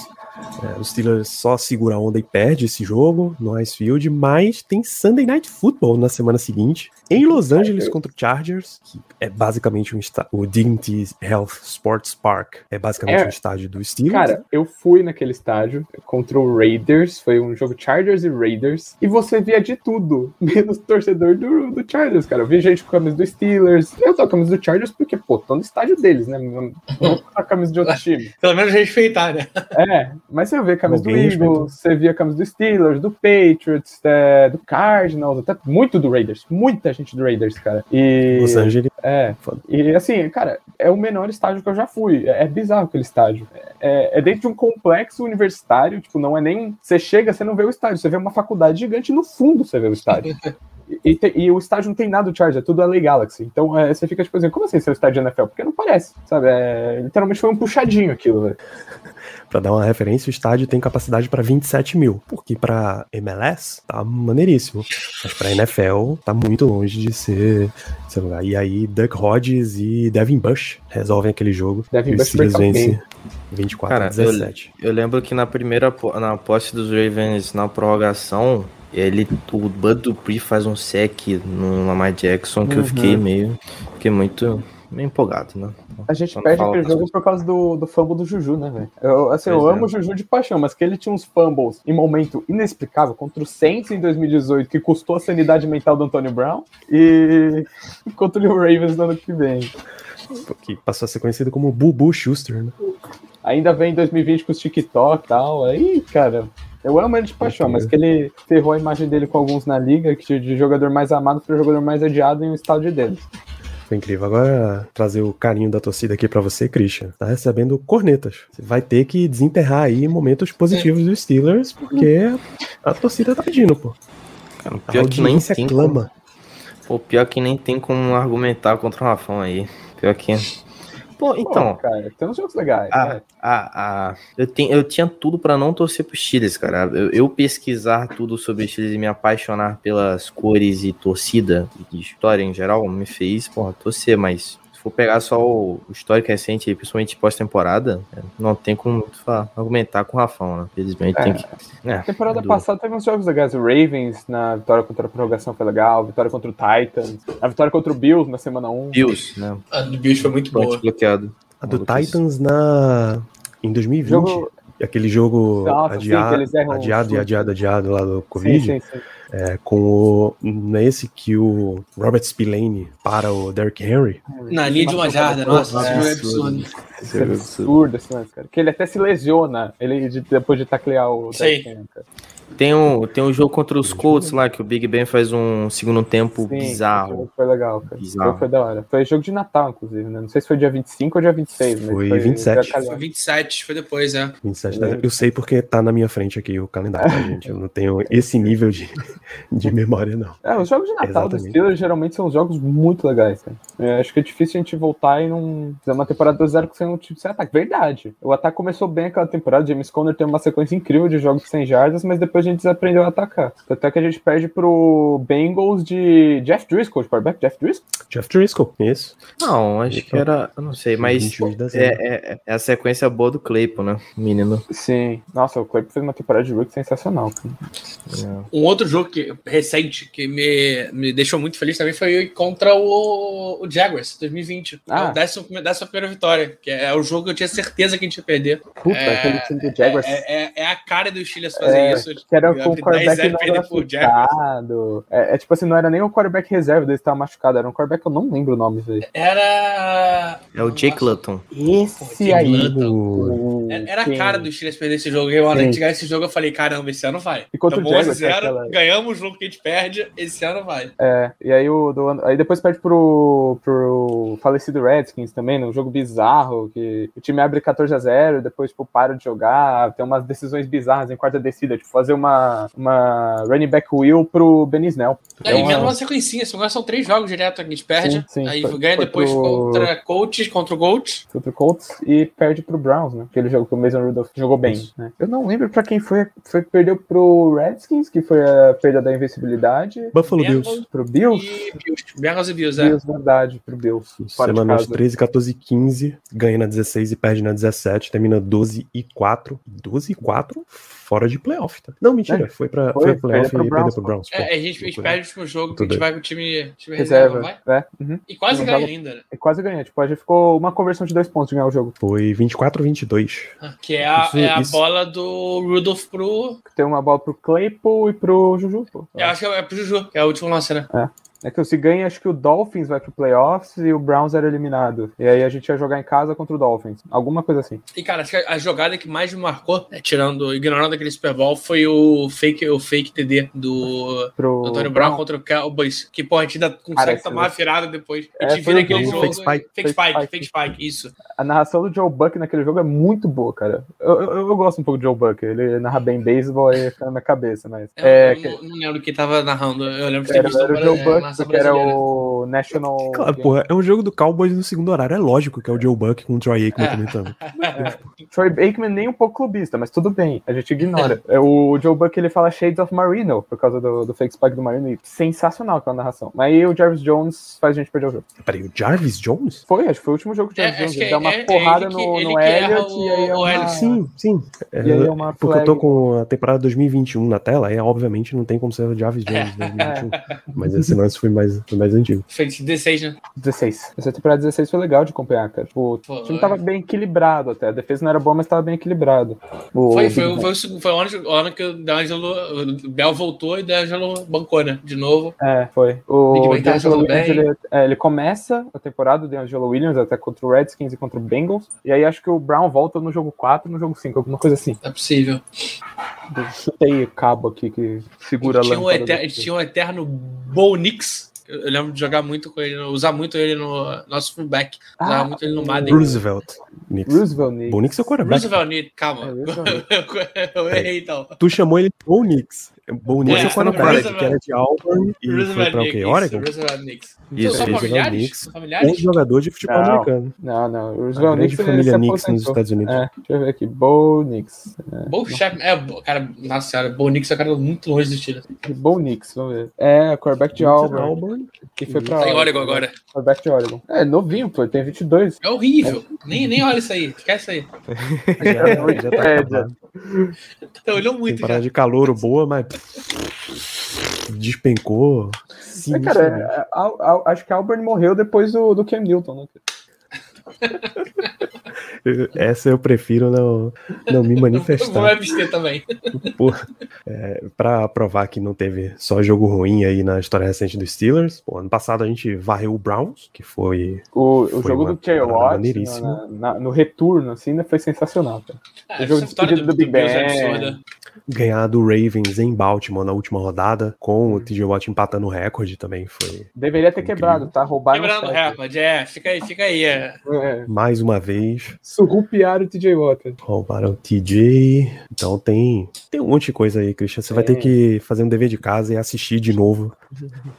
É, os Steelers só segura a onda e perde esse jogo no Ice Field, mas tem Sunday Night Football na semana seguinte, em Los Angeles contra o Chargers, que é basicamente um o Dignity Health Sports Park, é basicamente É. um estádio do Steelers. Cara, eu fui naquele estádio contra o Raiders, foi um jogo Chargers e Raiders, e você via de tudo, menos torcedor do, do Chargers, cara. Eu vi gente com a camisa do Steelers, eu tô com a camisa do Chargers porque, pô, tô no estádio deles, né? Não não com a camisa de outro time. Pelo menos respeitar, né? É, mas você vê a camisa do Eagles, você via a camisa do Steelers, do Patriots, é, do Cardinals, até muito do Raiders, muita gente do Raiders, cara. E Los Angeles. é, Foda. e assim, cara, é o menor estádio que eu já fui. É, é bizarro aquele estádio. É, é dentro de um complexo universitário, tipo, não é nem. Você chega, você não vê o estádio, você vê uma faculdade gigante no fundo, você vê o estádio. E, te- e o estádio não tem nada do Chargers, é tudo LA Galaxy. Então é, você fica tipo assim, como assim ser o estádio NFL? Porque não parece, sabe? É, literalmente foi um puxadinho aquilo, velho. Pra dar uma referência, o estádio tem capacidade pra 27 mil, porque pra MLS tá maneiríssimo, mas pra NFL tá muito longe de ser esse lugar. E aí, Duck Hodges e Devin Bush resolvem aquele jogo. Devin e Bush vence game. 24 a Cara, eu, 17. eu lembro que na primeira na posse dos Ravens na prorrogação, ele o Bud Dupree faz um sec no Lamar Jackson que eu Uhum. fiquei meio fiquei muito meio empolgado, né? A gente perde aquele jogo por causa do, do fumble do Juju, né, velho? Eu, assim, eu Pois é. amo o Juju de paixão, mas que ele tinha uns fumbles em momento inexplicável contra o Saints em 2018, que custou a sanidade mental do Antônio Brown, e contra o Ravens no ano que vem. Que passou a ser conhecido como Bubu Schuster, né? Ainda vem em 2020 com os TikTok e tal. Aí, cara, eu amo ele de paixão, mas que ele ferrou a imagem dele com alguns na liga, que de jogador mais amado para jogador mais odiado em um estádio dele. Foi incrível. Agora, trazer o carinho da torcida aqui pra você, Christian. Tá recebendo cornetas. Você vai ter que desenterrar aí momentos positivos dos Steelers, porque a torcida tá pedindo, pô. Cara, A pior que nem tem clama. Pô, pior que nem tem como argumentar contra o Rafão aí. Pior que Pô, Pô, então, cara, tem uns jogos legais. a, né? a, a, eu, tenho, eu tinha tudo pra não torcer pro Steelers, cara. Eu, eu pesquisar tudo sobre o Steelers e me apaixonar pelas cores e torcida e história em geral me fez, porra, torcer, mas for pegar só o, histórico recente, aí, principalmente pós-temporada, é, não tem como argumentar com o Rafão, né? Felizmente É. tem que. É, Temporada do- passada teve uns jogos legais. O Ravens na vitória contra a prorrogação foi legal. Vitória contra o Titans. A vitória contra o Bills na semana 1. Bills, né? A do bicho foi muito boa. Bloqueado. A do. Titans na. Em 2020. Jogo- Aquele jogo Nossa, sim, adiado, erram adiado o e chute. adiado, adiado lá do Covid. Sim, sim, sim. É, com o. Nesse que o Robert Spillane para o Derrick Henry. Na linha de uma jarda, nossa, jogo é absurdo. Isso é absurdo esse lance, cara. Que ele até se lesiona ele, de- depois de taclear o. Derrick Henry, cara. Tem um, tem um jogo contra os Colts lá, que o Big Ben faz um segundo tempo Sim, bizarro. Foi legal, cara. Bizarro. foi da hora. Foi jogo de Natal, inclusive, né? Não sei se foi dia 25 ou dia 26. Mas Foi 27. já calhou. Foi 27, foi depois, é. 27 de Eu sei porque tá na minha frente aqui o calendário, tá, gente? Eu não tenho esse nível de, de memória, não. É, os jogos de Natal Exatamente. Steelers geralmente são jogos muito legais, cara. É, acho que é difícil a gente voltar e não fazer uma temporada 2-0 sem um tipo sem ataque. Verdade. O ataque começou bem aquela temporada. James Conner tem uma sequência incrível de jogos sem jardas, mas depois a gente desaprendeu a atacar. Até que a gente perde pro Bengals de Jeff Driscoll, de quarterback Jeff Driscoll. Jeff Driscoll, isso. Não, acho que era. Eu não sei, mas 21 de dezembro. é, é, é a sequência boa do Claypool, né? Menino. Sim. Nossa, o Claypool fez uma temporada de rookie sensacional. Cara. Um outro jogo que, recente que me, me deixou muito feliz também foi contra o, o Jaguars, 2020. Ah. É o décimo, décima primeira vitória, que é o jogo que eu tinha certeza que a gente ia perder. Puta, É, aquele time do Jaguars. É, é- é a cara dos Steelers fazer É, isso. Que era com o 10-0 quarterback não machucado. É, é tipo assim, não era nem o quarterback reserva dele que tava machucado, era um quarterback que eu não lembro o nome dele. Era. É o Jake Lutton. Esse Jake aí. Luton. O- Era a cara dos Steelers perder esse jogo. E, Sim. a gente ganhar esse jogo, eu falei, caramba, esse ano vai. E contra o Tamo Jaguars, 11-0, aquela- ganhamos o jogo que a gente perde, esse ano vai. É, e aí o do ano- aí depois perde pro, pro falecido Redskins também, num jogo bizarro, que o time abre 14 a 0 depois tipo, para de jogar, tem umas decisões bizarras em quarta descida, tipo fazer uma, uma running back wheel pro Ben Snell. É, e mesmo uma sequencinha, se agora são três jogos direto que a gente perde. Sim, sim. aí Foi- ganha foi depois pro- contra Coaches, contra o. Foi pro Colts e perde pro Browns, né? Aquele jogo que o Mason Rudolph jogou bem, né? Eu não lembro pra quem foi, foi perdeu pro Redskins, que foi a perda da invencibilidade, Buffalo Bills. pro Bills, E Bills. Bengals e Bills, é. Bills, verdade, pro Bills. Semanas casa. 13, 14 e 15. Ganha na 16 e perde na 17. Termina 12 e 4. 12 e 4 fora de playoff, tá? Não, mentira. É, foi pra foi, foi playoff e perdeu pro Browns. pô. É, a gente, a gente perde o último jogo que a Tudo gente vai com o time, time reserva, Reserva, vai. é. uhum. E quase ganha tava- ainda, né? E quase ganha. Tipo, a gente ficou uma conversão de dois pontos de ganhar o jogo. Foi 24 22. Que é a, Isso- é a isso- bola do Rudolph pro. Tem uma bola pro Claypool e pro Juju. Pô. Eu acho que é pro Juju, que é o último lance, né? É que se ganha, acho que o Dolphins vai pro playoffs e o Browns era eliminado. E aí a gente ia jogar em casa contra o Dolphins. Alguma coisa assim. E, cara, acho que a jogada que mais me marcou, né, tirando, ignorando aquele Super Bowl, foi o fake, o fake TD do Pro Antônio Brown contra o Cowboys. Que, pô, a gente ainda consegue tomar a virada depois. A É, gente foi vira aquele jogo fake spike. Fake Fake spike, fake spike, isso. A narração do Joe Buck naquele jogo é muito boa, cara. Eu, eu, eu gosto um pouco do Joe Buck. Ele narra bem beisebol e fica na minha cabeça, mas. Eu, É, eu que- não, lembro quem tava narrando. Eu lembro de ter era, visto era o é, Joe Buck, narração porque era brasileira. o National. Claro, porra, é um jogo do Cowboys no segundo horário. É lógico que é o Joe Buck com o Troy Aikman É. comentando. Troy Aikman nem um pouco clubista, mas tudo bem, a gente ignora. É, o Joe Buck ele fala Shades of Marino por causa do, do fake spike do Marino e sensacional aquela narração. Mas aí o Jarvis Jones faz a gente perder o jogo. Peraí, o Jarvis Jones? Foi, acho que foi o último jogo que o É, Jarvis acho Jones ele dá uma é- é porrada ele que- no, ele no o- e aí é uma... Sim, sim. É, E aí é uma porque eu tô com a temporada 2021 na tela, aí obviamente não tem como ser o Jarvis Jones É. 2021. Mas esse lance foi mais, foi mais antigo. Fake 16, né? 16. Essa temporada 16 foi legal de acompanhar, cara. Tipo, o Foi. time tava bem equilibrado até. A defesa não era boa, mas tava bem equilibrado. O- Foi, foi, foi, o foi o ano, o ano que o D'Angelo, o Bell voltou e o D'Angelo bancou, né? De novo. É, foi. O tá D'Angelo Williams, ele, é, ele começa a temporada do D'Angelo Williams até contra o Redskins e contra o Bengals. E aí acho que o Brown volta no jogo 4 e no jogo 5, alguma coisa assim. É possível. Chutei o cabo aqui que segura a tinha, um lâmpada. eter, daqui. tinha um eterno Bo Nix. Eu, lembro de jogar muito com ele, usar muito ele no nosso fullback. Usava Ah, muito ele no Madden. Roosevelt. Knicks. Roosevelt Nix é o quarterback. Roosevelt Nix, calma. É, Roosevelt eu errei então. Tu chamou ele de Bo Nix. Bo Nix É, é o quarterback, Roosevelt. que era de Auburn e foi pra o quê? Oregon? Roosevelt. Isso, São Roosevelt familiares? Knicks. Um jogador de futebol Não. americano. Não, não. Roosevelt Knicks família Knicks nos. Estados Unidos. É, deixa eu ver aqui. Bo Knicks. Bo Shep, é, cara, nossa senhora, Bo Nix é um cara muito longe do estilo. Bo Knicks, vamos ver. É, quarterback de Auburn. Que foi pra Tá em Oregon agora. Quarterback de Oregon. É, novinho, pô. Tem 22. É horrível. Nem, nem olha isso aí. Esquece isso aí. Já, já tá É, acabado. Então, olhou muito já. Temporada de calor boa, mas despencou. Sim, É, cara, é, Al- Al- acho que Auburn morreu depois do, do Cam Newton, né? Essa eu prefiro não, não me Vou me manifestar. abster também. É, pra provar que não teve só jogo ruim aí na história recente dos Steelers, pô, ano passado a gente varreu o Browns, que foi O, o Foi jogo uma do Terry temporada Watt maneiríssima. no, retorno, assim, né, foi sensacional. Cara. Ah, O jogo despedido do Big é Ben. absurda. Ganhar do Ravens em Baltimore na última rodada, com o TJ Watt empatando o recorde também foi Deveria ter quebrado, tá? Roubaram Quebrando o recorde, é. Fica aí, fica aí. É. É, mais uma vez surrupiaram o TJ Watt. roubaram o TJ. Então tem tem um monte de coisa aí, Christian. Você vai ter que fazer um dever de casa e assistir de novo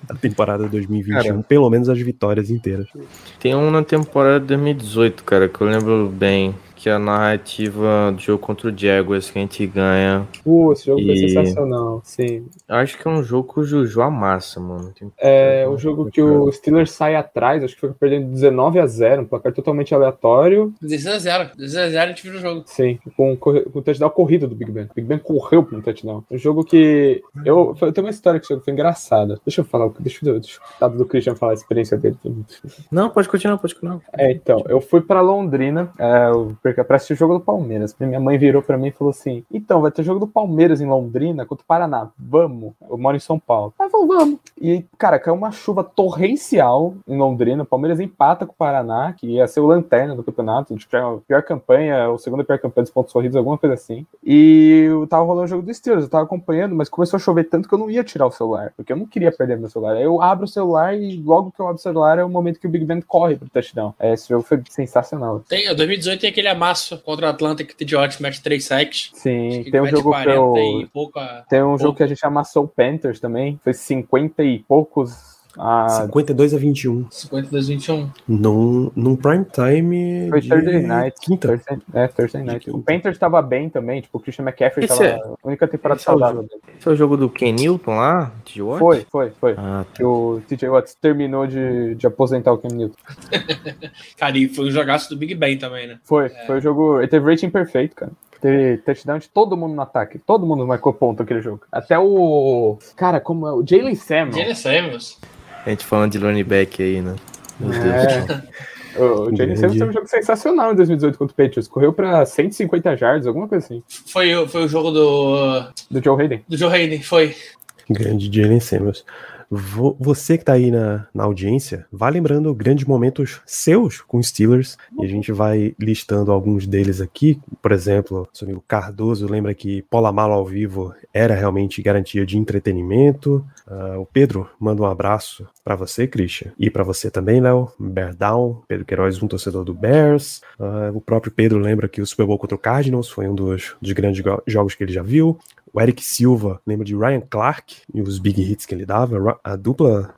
a temporada 2021, Cara. pelo menos as vitórias inteiras. Tem um na temporada de 2018, cara, que eu lembro bem. Que é a narrativa do jogo contra o Jaguars que a gente ganha. Pô, esse jogo foi E- sensacional, sim. Acho que é um jogo que o Juju amassa, mano. Tem- É o jogo que o Steelers sai atrás, acho que foi perdendo 19 a 0 um placar totalmente aleatório. 16 a 0. 16 a 0 a gente vira o jogo. Sim, com, com o touchdown corrido do Big Ben. O Big Ben correu para um touchdown. Um jogo que. Eu, foi- tem uma história que esse jogo foi engraçada. Deixa eu falar, deixa, eu- deixa o dado do Christian falar a experiência dele. Não, pode continuar, pode continuar. É, então, eu fui pra Londrina, é, eu porque pra assistir o jogo do Palmeiras. Minha mãe virou pra mim e falou assim: então, vai ter jogo do Palmeiras em Londrina contra o Paraná. Vamos. Eu moro em São Paulo. Ela falou, vamos. E, cara, caiu uma chuva torrencial em Londrina. O Palmeiras empata com o Paraná, que ia ser o lanterna do campeonato. Tipo, a pior campanha, ou segunda pior campanha dos pontos corridos, alguma coisa assim. E eu tava rolando o jogo do Steelers, eu tava acompanhando, mas começou a chover tanto que eu não ia tirar o celular, porque eu não queria perder meu celular. Aí eu abro o celular e logo que eu abro o celular é o momento que o Big Ben corre pro touchdown. É, esse jogo foi sensacional. Tem, o 2018 tem aquele amasso contra o Atlanta que o TJ Watt mete 3 sacks. Sim, tem um jogo que 40 eu... pouca. Tem um jogo pouco. que a gente amassou o Panthers também. Foi 50 e poucos. A... 52 a 21. 52, 21. Num, num prime time. Foi de Thursday night. Quinta. Thursday, é, Thursday night. O Panthers tava bem também, tipo, o Christian McCaffrey Esse tava. é- A única temporada esse é o saudável dele. Esse é o jogo do Ken Newton lá? De Watt? Foi, foi, foi. Ah, Que o TJ Watts terminou de, de aposentar o Cam Newton. Cara, e foi um jogaço do Big Ben também, né? Foi, foi o jogo. Ele teve rating perfeito, cara. Teve touchdown de todo mundo no ataque. Todo mundo marcou ponto aquele jogo. Até o. Cara, como é? O Jalen Samuel. Jalen Samuels. A gente falando de running back aí, né? Meu Deus. É. O o Jalen Samuel teve um jogo sensacional em 2018 contra o Patriots. Correu pra 150 yards, alguma coisa assim. Foi, o- foi o jogo do, Do Joe Hayden. do Joe Hayden, foi. Grande Jalen Samuels. Vo- Você que tá aí na, na audiência, vá lembrando grandes momentos seus com Steelers. E a gente vai listando alguns deles aqui. Por exemplo, nosso amigo Cardoso lembra que Polamalo ao vivo era realmente garantia de entretenimento. Ah, o Pedro manda um abraço para você, Christian. E para você também, Léo. Bear Pedro Queiroz, um torcedor do Bears. Ah, o próprio Pedro lembra que o Super Bowl contra o Cardinals foi um dos, dos grandes go- jogos que ele já viu. O Eric Silva lembra de Ryan Clark e os big hits que ele dava. A dupla.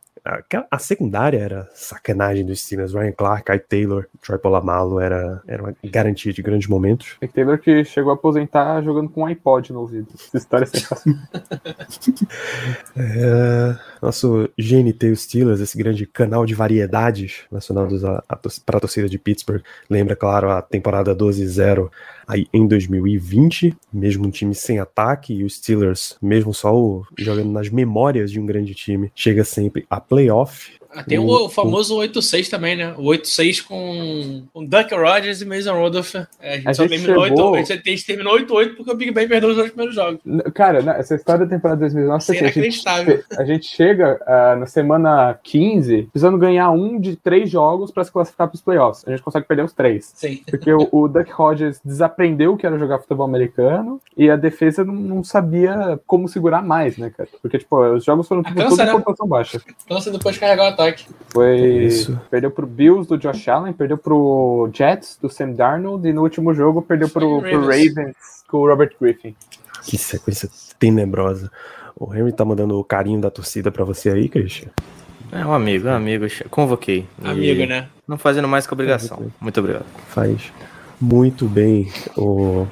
A, secundária era sacanagem dos Steelers. Ryan Clark, Kai Taylor, Troy Polamalu era, era uma garantia de grandes momentos. Nick Taylor que chegou a aposentar jogando com um iPod no ouvido. Essa história é sensacional. É, nosso GNT os Steelers, esse grande canal de variedades nacionais para a torcida de Pittsburgh, lembra, claro, a temporada 12-0 aí em 2020, mesmo um time sem ataque, e os Steelers, mesmo só o- jogando nas memórias de um grande time, chega sempre a playoff. Ah, Tem o, O- o famoso 8-6 também, né? O 8-6 com, com Duck Rogers e Mason Rudolph. É, a gente A só gente terminou chegou- 8 a gente- terminou 8-8 porque o Big Ben perdeu os dois primeiros jogos. Cara, essa história da temporada 2009 Isso é assim, a, gente, inacreditável. a gente chega ah, na semana 15 precisando ganhar um de três jogos para se classificar para os playoffs. A gente consegue perder os três. Sim. Porque o, o Duck Rogers desaprendeu o que era jogar futebol americano e a defesa não, não sabia como segurar mais, né, cara? Porque, tipo, os jogos foram tipo, cansa, todos em né? pontuação baixa. Cansa depois de carregar o ataque. Foi. Isso. Perdeu pro Bills do Josh Allen, perdeu pro Jets do Sam Darnold e no último jogo perdeu pro, pro Ravens. Com o Robert Griffin. Que sequência tenebrosa. O Henry tá mandando o carinho da torcida para você aí, Christian. É um amigo, é um amigo. Convoquei. E Amigo, né? Não fazendo mais que obrigação. Muito obrigado. Faz muito bem o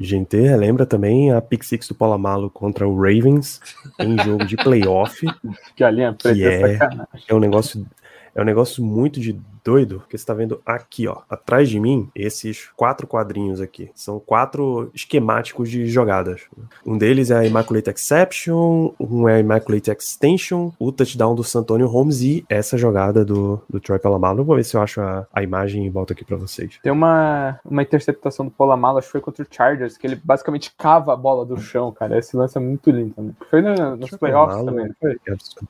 GNT. Relembra também a pick six do Polamalo contra o Ravens em jogo de playoff. Que a linha preta Que é é- sacanagem. É um negócio, é um negócio muito de doido, que você tá vendo aqui, ó, atrás de mim, esses quatro quadrinhos aqui. São quatro esquemáticos de jogadas. Um deles é a Immaculate Exception, um é a Immaculate Extension, o touchdown do Santonio Holmes e essa jogada do, do Troy Palomalo. Eu vou ver se eu acho a, a imagem e volto aqui pra vocês. Tem uma, uma interceptação do Polamalo, acho que foi contra o Chargers, que ele basicamente cava a bola do chão, cara. Esse lance é muito lindo também. Foi na- nos playoffs também, foi?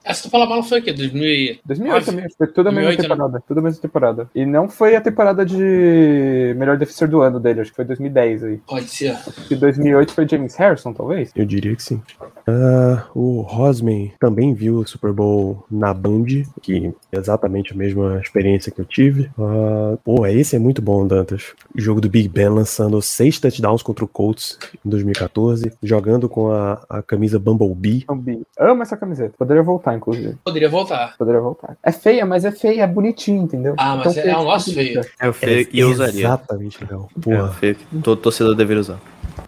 Essa do Palamalo foi o quê? 2000 2008 Nove? também, acho que foi toda a mesma 2008, temporada. Toda a mesma temporada. E não foi a temporada de melhor defensor do ano dele, acho que foi 2010 aí. Pode ser. E 2008 foi James Harrison, talvez? Eu diria que sim. Ah, o Rosman também viu o Super Bowl na Band, que é exatamente a mesma experiência que eu tive. Ah, pô, esse é muito bom, Dantas. O jogo do Big Ben lançando seis touchdowns contra o Colts em 2014, jogando com a, a camisa Bumblebee. Zumbi. Amo essa camiseta. Poderia voltar, inclusive. Poderia voltar. Poderia voltar. É feia, mas é feia, é bonitinho, entendeu? Ah, mas é- é um nosso feio. É o feio e eu usaria. Exatamente legal. É o Porra, feio que todo torcedor deveria usar.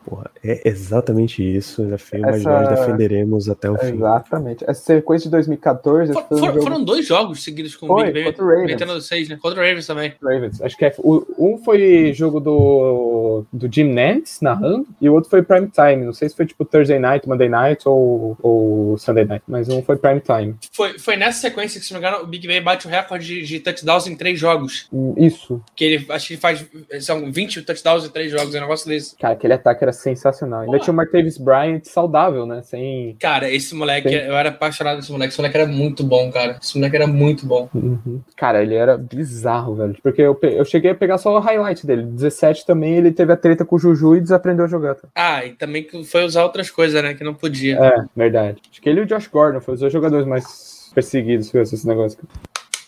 Porra. É exatamente isso, é feio, mas Essa- nós defenderemos até o fim. Exatamente. Essa sequência de 2014 acho que For- foi um for- jogo foram dois jogos seguidos com Foi, o Big Ben contra o Ravens. metendo seis, né? Contra o Ravens também. Ravens. Acho que é, o, um foi jogo do, do Jim Nantz narrando e o outro foi prime time. Não sei se foi tipo Thursday night, Monday night ou, ou Sunday night, mas um foi prime time. Foi, foi nessa sequência que, se não me engano, o Big Ben bate o recorde de, de touchdowns em três jogos. Hum, Isso. Que ele acho que ele faz. São 20 touchdowns em três jogos, é um negócio desse. Cara, aquele ataque era sensacional. Ainda Porra. tinha o Martavis Bryant saudável, né? Sem. Cara, esse moleque, Sim. eu era apaixonado desse moleque. Esse moleque era muito bom, cara. Esse moleque era muito bom. Uhum. Cara, ele era bizarro, velho. Porque eu, pe- eu cheguei a pegar só o highlight dele. 17 também, ele teve a treta com o Juju e desaprendeu a jogar. tá? Ah, e também que foi usar outras coisas, né? Que não podia. É, verdade. Acho que ele e o Josh Gordon foram os dois jogadores mais perseguidos com esse negócio.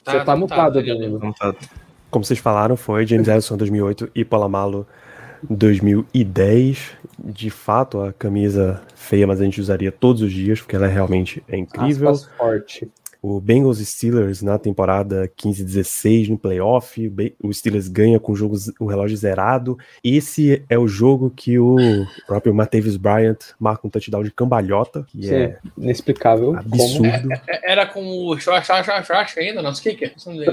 Você tá mutado, Danilo. Danilo. Não tá- Como vocês falaram, foi James Ellison 2008 e Polamalo 2010. De fato, a camisa feia, mas a gente usaria todos os dias, porque ela é realmente é incrível. Aspas forte. O Bengals e Steelers na temporada 15-16 no playoff. o Steelers ganha com o, jogo, o relógio zerado. Esse é o jogo que o próprio Martavis Bryant marca um touchdown de cambalhota, que Sim, é inexplicável. absurdo. É- Era com o Josh, Josh, Josh, Josh ainda, nosso kicker? Dele.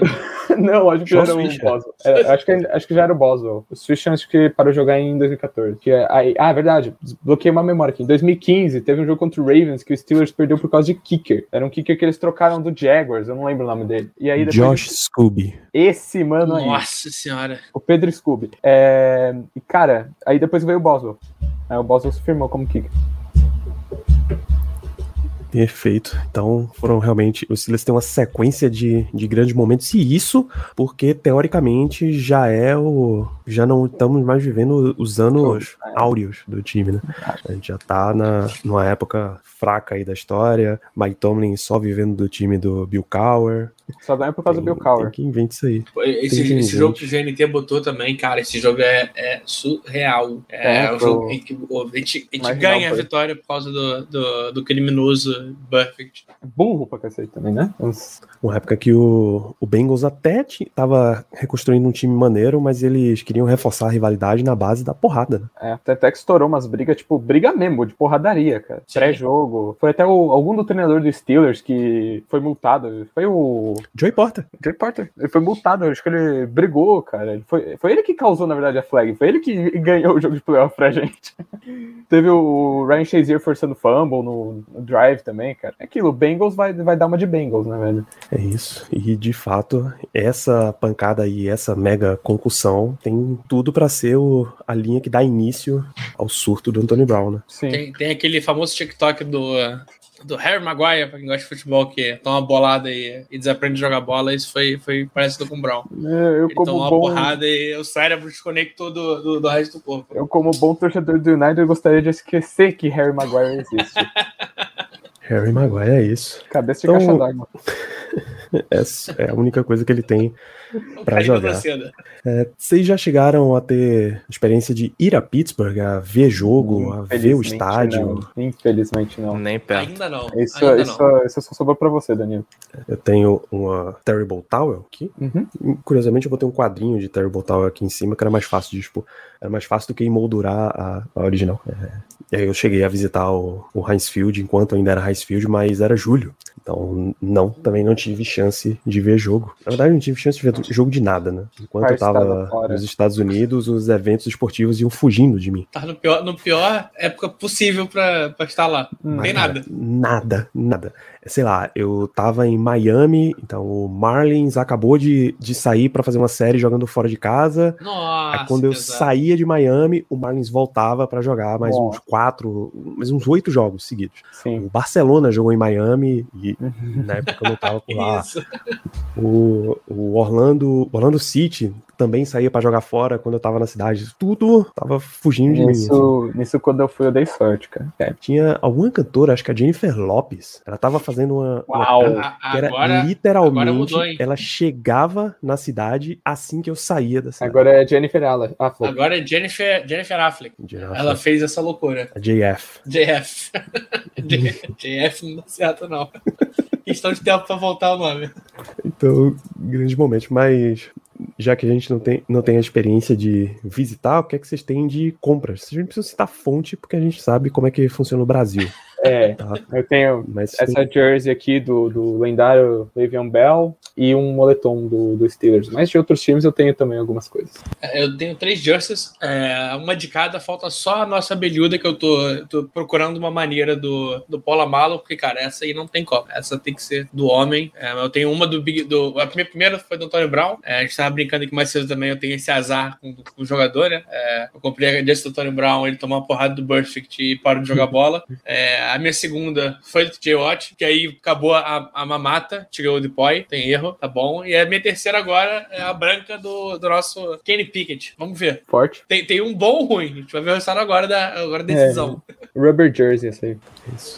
Como? Não, acho que já Josh era o. Boswell. É, acho, que, acho que já era o Boswell. O Swish acho que parou de jogar em 2014. Que é, aí, ah, verdade. Bloqueei uma memória aqui. Em 2015, teve um jogo contra o Ravens que o Steelers perdeu por causa de kicker. Era um kicker que eles trocaram do Jaguars, eu não lembro o nome dele. E aí depois Josh Scooby. esse mano aí, Nossa senhora. o Pedro Scooby. É, e cara, aí depois veio o Boswell. Aí o Boswell se firmou como kicker. Perfeito. Então, foram realmente. Os Steelers têm uma sequência de, de grandes momentos. E isso, porque teoricamente já é o. Já não estamos mais vivendo os anos áureos do time, né? A gente já tá na, numa época fraca aí da história. Mike Tomlin só vivendo do time do Bill Cowher. Só ganha por causa do Tem- Bill Cowher. Tem que invente isso aí. Esse, esse jogo que o GNT botou também, cara, esse jogo é, é surreal. É, É, um foi jogo em que a gente, a gente ganha a vitória por causa do, do, do criminoso Buffett. Burro pra cacete também, né? Uma época que o, o Bengals até tava reconstruindo um time maneiro, mas eles queriam reforçar a rivalidade na base da porrada, né? É, até, até que estourou umas brigas, tipo, briga mesmo, de porradaria, cara. Pré-jogo. Foi até o- algum do treinador do Steelers que foi multado. Foi o Joey Porter. Jay Porter. Ele foi multado, acho que ele brigou, cara. Ele foi, foi ele que causou, na verdade, a flag. Foi ele que ganhou o jogo de playoff pra gente. Teve o Ryan Shazier forçando fumble no, no drive também, cara. É aquilo, o Bengals vai, vai dar uma de Bengals, né, velho? É isso. E de fato, essa pancada aí, essa mega concussão, tem tudo pra ser o, a linha que dá início ao surto do Anthony Brown, né? Sim. Tem, tem aquele famoso TikTok do, do Harry Maguire, pra quem gosta de futebol, que toma uma bolada e, e desaprende a jogar bola. Isso foi, foi parecido com o Brown. Eu, eu Ele como toma uma bom. porrada e o cérebro desconectou do, do, do resto do corpo. Eu, como bom torcedor do United, gostaria de esquecer que Harry Maguire existe. Harry Maguire é isso. Cabeça de Então- caixa d'água. Essa é a única coisa que ele tem. Pra carinho jogar. seda. É, vocês já chegaram a ter experiência de ir a Pittsburgh, a ver jogo, a ver o estádio? não. Infelizmente não. Nem perto. Ainda não. Isso, ainda isso, não. isso só sobrou pra você, Danilo. Eu tenho uma Terrible Towel aqui. Uhum. Curiosamente, eu botei um quadrinho de Terrible Towel aqui em cima, que era mais fácil de expor. Era mais fácil do que emoldurar a, a original. É, e aí eu cheguei a visitar o, o Heinz Field enquanto ainda era Heinz Field, mas era julho. Então, não, também não tive chance de ver jogo. Na verdade, não tive chance de ver jogo de nada, né? Enquanto eu tava nos Estados Unidos, os eventos esportivos iam fugindo de mim. Tá no pior, no pior época possível pra, pra estar lá. Não tem Cara, nada. Nada, nada. Sei lá, eu tava em Miami, então o Marlins acabou de, de sair pra fazer uma série jogando fora de casa. Nossa. Aí quando eu pesado. saía de Miami, o Marlins voltava pra jogar mais Bom. uns quatro, mais uns oito jogos seguidos. Sim. O Barcelona jogou em Miami e na época eu não tava por lá. O, o Orlando, Orlando City também saía pra jogar fora quando eu tava na cidade. Tudo tava fugindo de mim. assim. Nisso, nisso, quando eu fui, eu dei sorte, cara. É. Tinha alguma cantora, acho que a Jennifer Lopes, ela tava fazendo uma, uma Uau. can- A- que era Agora, literalmente, agora mudou, hein? ela chegava na cidade assim que eu saía da cidade. Agora é Jennifer pô. agora é Jennifer, Jennifer Affleck. Jennifer- Ela fez essa loucura. a JF. JF. JF não dá certo, não. Questão de tempo pra voltar o nome. Então, grande momento, mas já que a gente não tem, não tem a experiência de visitar, o que é que vocês têm de compras? Vocês não precisam citar fonte, porque a gente sabe como é que funciona o Brasil. É, Tá? eu tenho Mas essa jersey aqui do, do lendário Le'Veon Bell e um moletom do, do Steelers. Mas de outros times eu tenho também algumas coisas. Eu tenho três jerseys, é, uma de cada, falta só a nossa abelhuda que eu tô, tô procurando uma maneira do, do Paula Malo, porque, cara, essa aí não tem como. Essa tem que ser do homem. É, eu tenho uma do Big. Do, a minha primeira foi do Antônio Brown. É, a gente tava brincando aqui mais cedo também, eu tenho esse azar com, com o jogador, né? É, eu comprei a jersey do Antônio Brown, ele tomou uma porrada do Perfect e parou de jogar bola. É, a minha segunda foi do TJ Watt, que aí acabou a, a mamata, tirei o Depoy, tem erro, tá bom. E a minha terceira agora é a branca do, do nosso Kenny Pickett. Vamos ver. Forte. Tem, tem um bom ou ruim. A gente vai ver o resultado agora da agora da decisão. Rubber jersey, essa aí.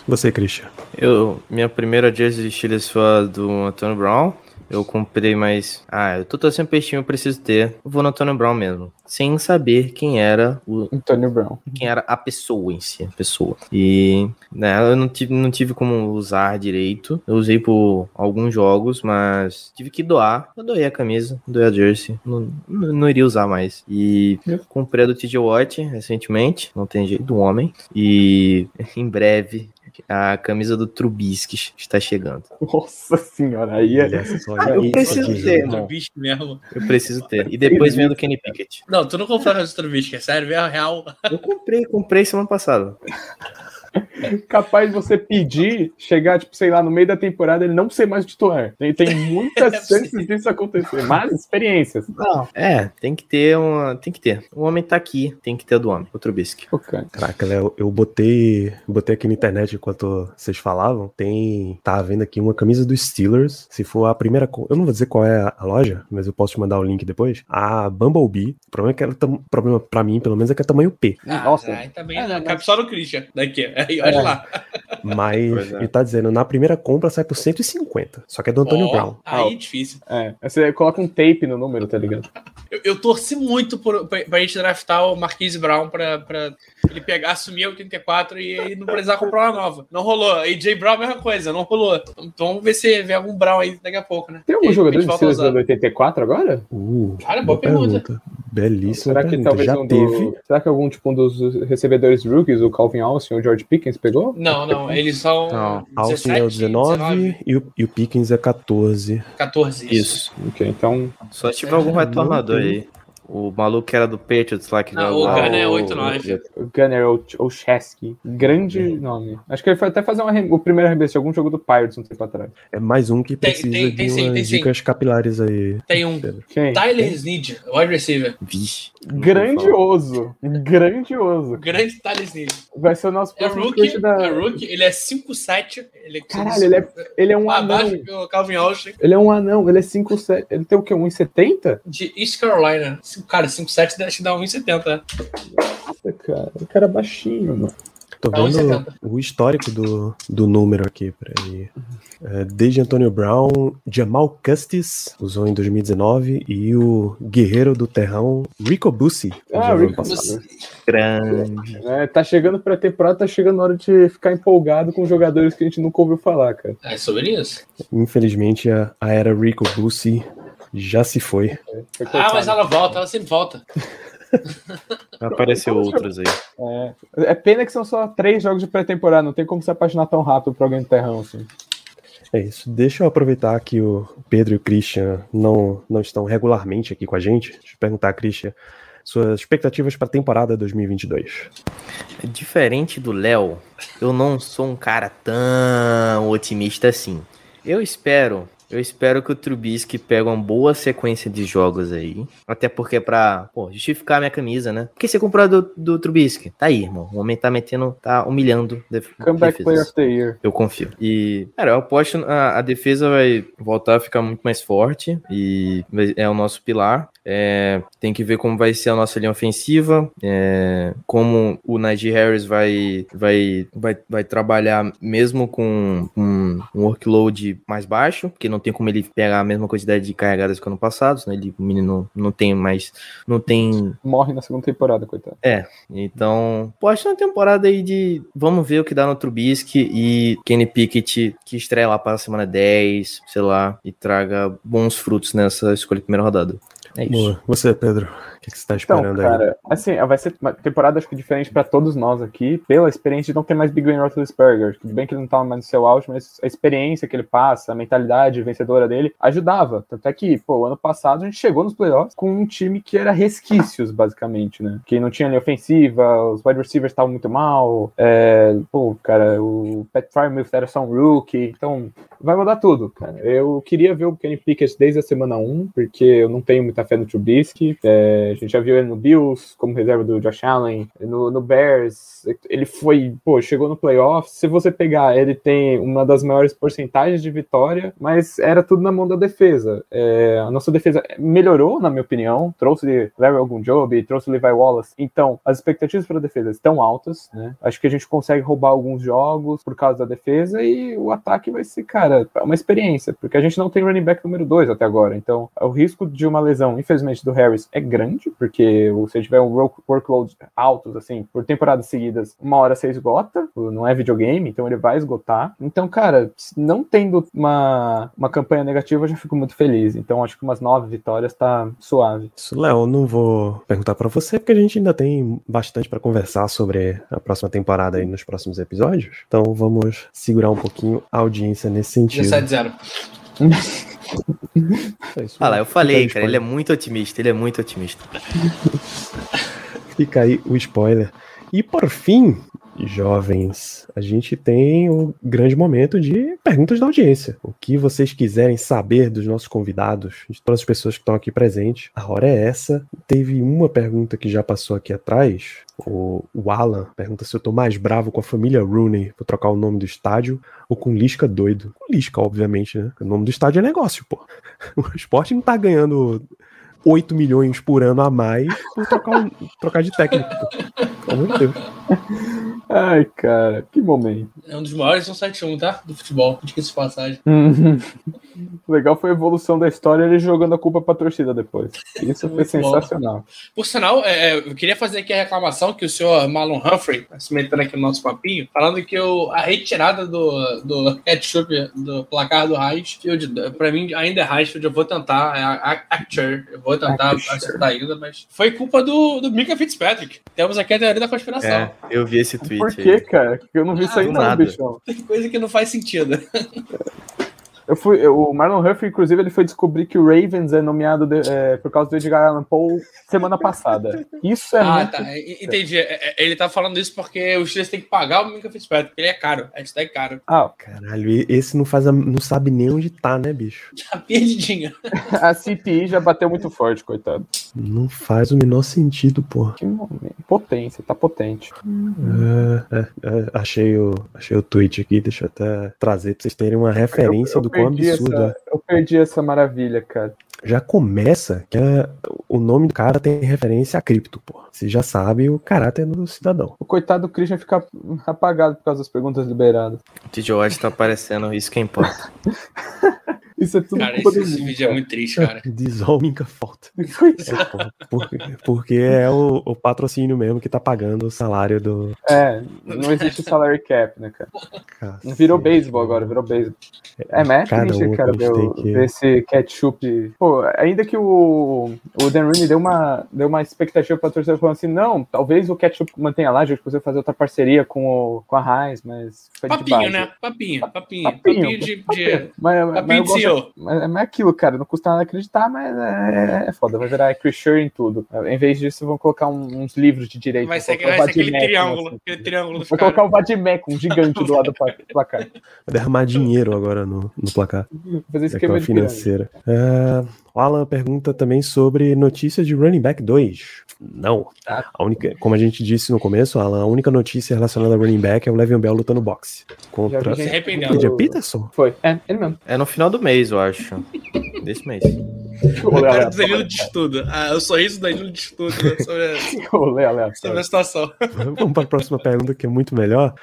Você, Christian. Eu, minha primeira jersey de Steelers foi a do Antônio Brown. Eu comprei mais. Ah, eu tô torcendo peixinho, eu preciso ter. Eu vou no Antônio Brown mesmo. Sem saber quem era o. Antônio Brown. Quem era a pessoa em si, a pessoa. E né, eu não tive, não tive como usar direito. Eu usei por alguns jogos, mas tive que doar. Eu doei a camisa, doei a jersey. Não, não, não iria usar mais. E comprei a do TJ Watt recentemente. Não tem jeito, do homem. E em breve a camisa do Trubisky está chegando. Nossa senhora, aí é. Olha só, eu preciso ter, mano. mesmo. Eu preciso ter. E depois vem a do Kenny Pickett. Não, tu não comprou a do bicho, é sério, é real. Eu comprei, comprei semana passada. capaz de você pedir, chegar, tipo, sei lá, no meio da temporada, ele não ser mais titular. Tem, tem muitas É chances disso acontecer, mas experiências. Não. É, tem que ter uma. Tem que ter. O homem tá aqui, tem que ter a do homem, o Trubisky. Pô, cara. Caraca, Léo, eu botei, botei aqui na internet enquanto vocês falavam. Tem, tá vendo aqui uma camisa dos Steelers. Se for a primeira, eu não vou dizer qual é a- loja, mas eu posso te mandar o link depois. A Bumblebee. O problema é que ela tam, o problema para mim, pelo menos, é que é tamanho P. Nossa. aí também É, não, cabe mas- só no Christian daqui. Aí, olha É. lá. Mas é. ele tá dizendo, na primeira compra sai por 150. Só que é do Antônio Ó, Brown. Aí é difícil. É, você coloca um tape no número, tá ligado? Eu, eu torci muito por, pra, pra gente draftar o Marquise Brown pra, pra ele pegar, assumir a 84 e aí não precisar comprar uma nova. Não rolou. AJ Brown, mesma coisa, não rolou. Então vamos ver se vem algum Brown aí daqui a pouco, né? Tem algum E jogador de Steelers usar. do 84 agora? Uh, Cara, boa pergunta. Belíssima Será que pergunta. talvez Já um teve. do... Será que algum tipo um dos recebedores rookies, o Calvin Austin ou o George Pickens, pegou? Não, não, eles são Não, Austin é o 19, E, o, e o Pickens é 14. 14. Isso. Ok, então. Só se tiver algum Não retornador aí. O maluco que era do Patriots lá que Não, jogou. o Gunner é o- 8-9. O Gunner ou Olszewski. Grande nome. Acho que ele foi até fazer um o primeiro arremesso de algum jogo do Pirates um tempo atrás. É mais um que Tem- precisa tem- tem de sim, umas tem sim. dicas capilares aí. Tem um. Quem? Tyler Snead, wide receiver. Vixe. Grandioso. Grandioso. Grande Tyler Snead. Vai ser o nosso É próximo rookie, coach da. é rookie, ele é 5'7". Ele é Caralho, ele é, ele é um abaixo anão. do Calvin Austin Ele é um anão, ele é 5'7. Ele tem o quê? 1,70? de East Carolina. Cara, 5'7", acho que dá 1,70. né? Nossa, cara. O cara é baixinho, mano. Tô vendo 1,70. o histórico do, do número aqui, peraí. É, desde Antônio Brown, Jamal Custis usou em 2019 e o guerreiro do terrão Rico Bussi. Ah, Rico. Bussi. Grande. É, tá chegando pra temporada, tá chegando a hora de ficar empolgado com jogadores que a gente nunca ouviu falar, cara. É sobre isso. Infelizmente, a, a era Rico Bussi já se foi. Foi Ah, mas ela volta, ela sempre volta. Apareceu outros aí. É, é pena que são só três jogos de pré-temporada, não tem como se apaixonar tão rápido por alguém do terrão, assim. É isso. Deixa eu aproveitar que o Pedro e o Christian não, não estão regularmente aqui com a gente. Deixa eu perguntar, Christian, suas expectativas para a temporada 2022. Diferente do Léo, eu não sou um cara tão otimista assim. Eu espero, eu espero que o Trubisky pegue uma boa sequência de jogos aí. Até porque é pra, pô, justificar a minha camisa, né? Por que você comprou do, do Trubisky? Tá aí, irmão. O homem tá metendo, tá humilhando. def- Comeback. Player of the Year. Eu confio. E, cara, eu aposto a, a defesa vai voltar a ficar muito mais forte e é o nosso pilar. É, tem que ver como vai ser a nossa linha ofensiva, é, como o Najee Harris vai, vai, vai, vai trabalhar mesmo com um, um workload mais baixo, porque não tem como ele pegar a mesma quantidade de carregadas que ano passado, né? Ele, o menino não tem mais, não tem Morre na segunda temporada, coitado. então, posta uma temporada aí de vamos ver o que dá no Trubisky e Kenny Pickett que estreia lá para a semana 10, sei lá, e traga bons frutos nessa escolha de primeira rodada. É isso. Boa. Você, Pedro, que, que você tá Então, esperando aí? cara, assim, vai ser uma temporada acho que diferente pra todos nós aqui, pela experiência de não ter mais Big Ben Roethlisberger. Tudo bem que ele não tava mais no seu auge, mas a experiência que ele passa, a mentalidade vencedora dele, ajudava. Tanto é que, pô, ano passado a gente chegou nos playoffs com um time que era resquícios, basicamente, né? Que não tinha linha ofensiva, os wide receivers estavam muito mal, é, pô, cara, o Pat Frymouth era só um rookie, então vai mudar tudo, cara. Eu queria ver o Kenny Pickett desde a semana 1, porque eu não tenho muita fé no Trubisky. É, gente já viu ele no Bills, como reserva do Josh Allen, no, no Bears. Ele foi, pô, chegou no playoff. Se você pegar, ele tem uma das maiores porcentagens de vitória, mas era tudo na mão da defesa. É, a nossa defesa melhorou, na minha opinião. Trouxe Larry Ogunjobi, trouxe Levi Wallace. Então, as expectativas para a defesa estão altas, né? Acho que a gente consegue roubar alguns jogos por causa da defesa e o ataque vai ser, cara, uma experiência, porque a gente não tem running back número 2 até agora. Então, o risco de uma lesão, infelizmente, do Harris é grande, porque se tiver um work- workload altos, assim, por temporadas seguidas, uma hora você esgota, não é videogame, então ele vai esgotar. Então, cara, não tendo uma, uma campanha negativa, eu já fico muito feliz. Então, acho que umas nove vitórias tá suave. Isso, Léo, não vou perguntar pra você, porque a gente ainda tem bastante pra conversar sobre a próxima temporada aí nos próximos episódios. Então vamos segurar um pouquinho a audiência nesse sentido. 17-0. É. Ah lá, eu falei, cara, ele é muito otimista, ele é muito otimista. Fica aí o spoiler. E por fim, jovens, a gente tem o grande momento de perguntas da audiência. O que vocês quiserem saber dos nossos convidados, de todas as pessoas que estão aqui presentes, a hora é essa. Teve uma pergunta que já passou aqui atrás. O, Alan pergunta se eu tô mais bravo com a família Rooney por trocar o nome do estádio ou com Lisca doido. Com Lisca, obviamente, né? O nome do estádio é negócio, pô. O esporte não tá ganhando 8 milhões por ano a mais por trocar, um- trocar de técnico. Pô. Pelo amor de Deus. Ai, cara, que momento. É um dos maiores, são 7-1, tá? Do futebol. Diga-se de passagem. O legal foi a evolução da história ele jogando a culpa pra torcida depois. Isso foi Muito bom. sensacional. Por sinal, é, é, eu queria fazer aqui a reclamação que o senhor Marlon Humphrey, tá se metendo aqui no nosso papinho, falando que o, a retirada do, do ketchup do placar do Highfield, pra mim ainda é Highfield, eu vou tentar, é a, eu vou tentar acertar ainda, mas foi culpa do, do Mika Fitzpatrick. Temos aqui a teoria da conspiração. É, eu vi esse tweet Por aí. quê, cara? Eu não vi isso Ah, aí do não, nada. bichão. Tem coisa que não faz sentido. Eu fui, eu- o Marlon Humphrey, inclusive, ele foi descobrir que o Ravens é nomeado de- é, por causa do Edgar Allan Poe semana passada. Isso é ah, muito... tá. Entendi. É, é, Ele tá falando isso porque os Steelers têm que pagar o Mika Fitzpatrick, porque ele é caro. A gente tá caro. Ah, Caralho, e- esse não faz a- não sabe nem onde tá, né, bicho? Tá perdidinho. a CPI já bateu muito forte, coitado. Não faz o menor sentido, pô. Que momento. Potência, tá potente. É, é, é, achei, o, achei o tweet aqui, deixa eu até trazer pra vocês terem uma referência do quão perdi absurdo é. essa, eu perdi essa maravilha, cara. Já começa que é- o nome do cara tem referência a cripto, pô. Você já sabe o caráter do cidadão. O coitado do Christian fica apagado por causa das perguntas liberadas. O TJ Watt tá aparecendo, isso que importa. Isso é tudo Cara, culpa esse, do esse vídeo é muito triste, cara. Desolminga falta. cara. É, porque, porque é o, o patrocínio mesmo que tá pagando o salário do. É, não existe salary cap, né, cara? Cacete. Virou beisebol agora, virou beisebol. É, mas é Cada triste, cara, tem que- ver esse ketchup. Pô, ainda que o, o Dan Rooney deu uma, deu uma expectativa pra torcida falando assim, não, talvez o ketchup mantenha lá, a gente precisa fazer outra parceria com, o, com a Heinz, mas foi de Papinho, base. né? Papinho, papinho. Papinho, Papinho de. de... Mas, mas, Papinho eu de CEO. mas, mas é aquilo, cara, não custa nada acreditar, mas é, é foda, vai virar Chris Shure em tudo. Em vez disso, vão colocar um- uns livros de direito. Vai ser, vai ser aquele Vadimec, triângulo. assim. Aquele triângulo caras. colocar o Vadimec, um gigante do lado do pla- placar. Vai derramar dinheiro agora no, no placar. Vou fazer É esquema de financeira. É, o Alan pergunta também sobre notícias de Running Back 2. Não. Tá. A única, como a gente disse no começo, Alan, a única notícia relacionada a Running Back é o Le'Veon Bell lutando boxe. Contra Se arrependeu. Adrian Peterson? Foi, é, ele mesmo. É no final do mês, eu acho. Desse mês. O cara do Danilo diz tudo. Ah, o sorriso do Danilo diz tudo né, sobre, aleatório. sobre a situação. Vamos para a próxima pergunta, que é muito melhor.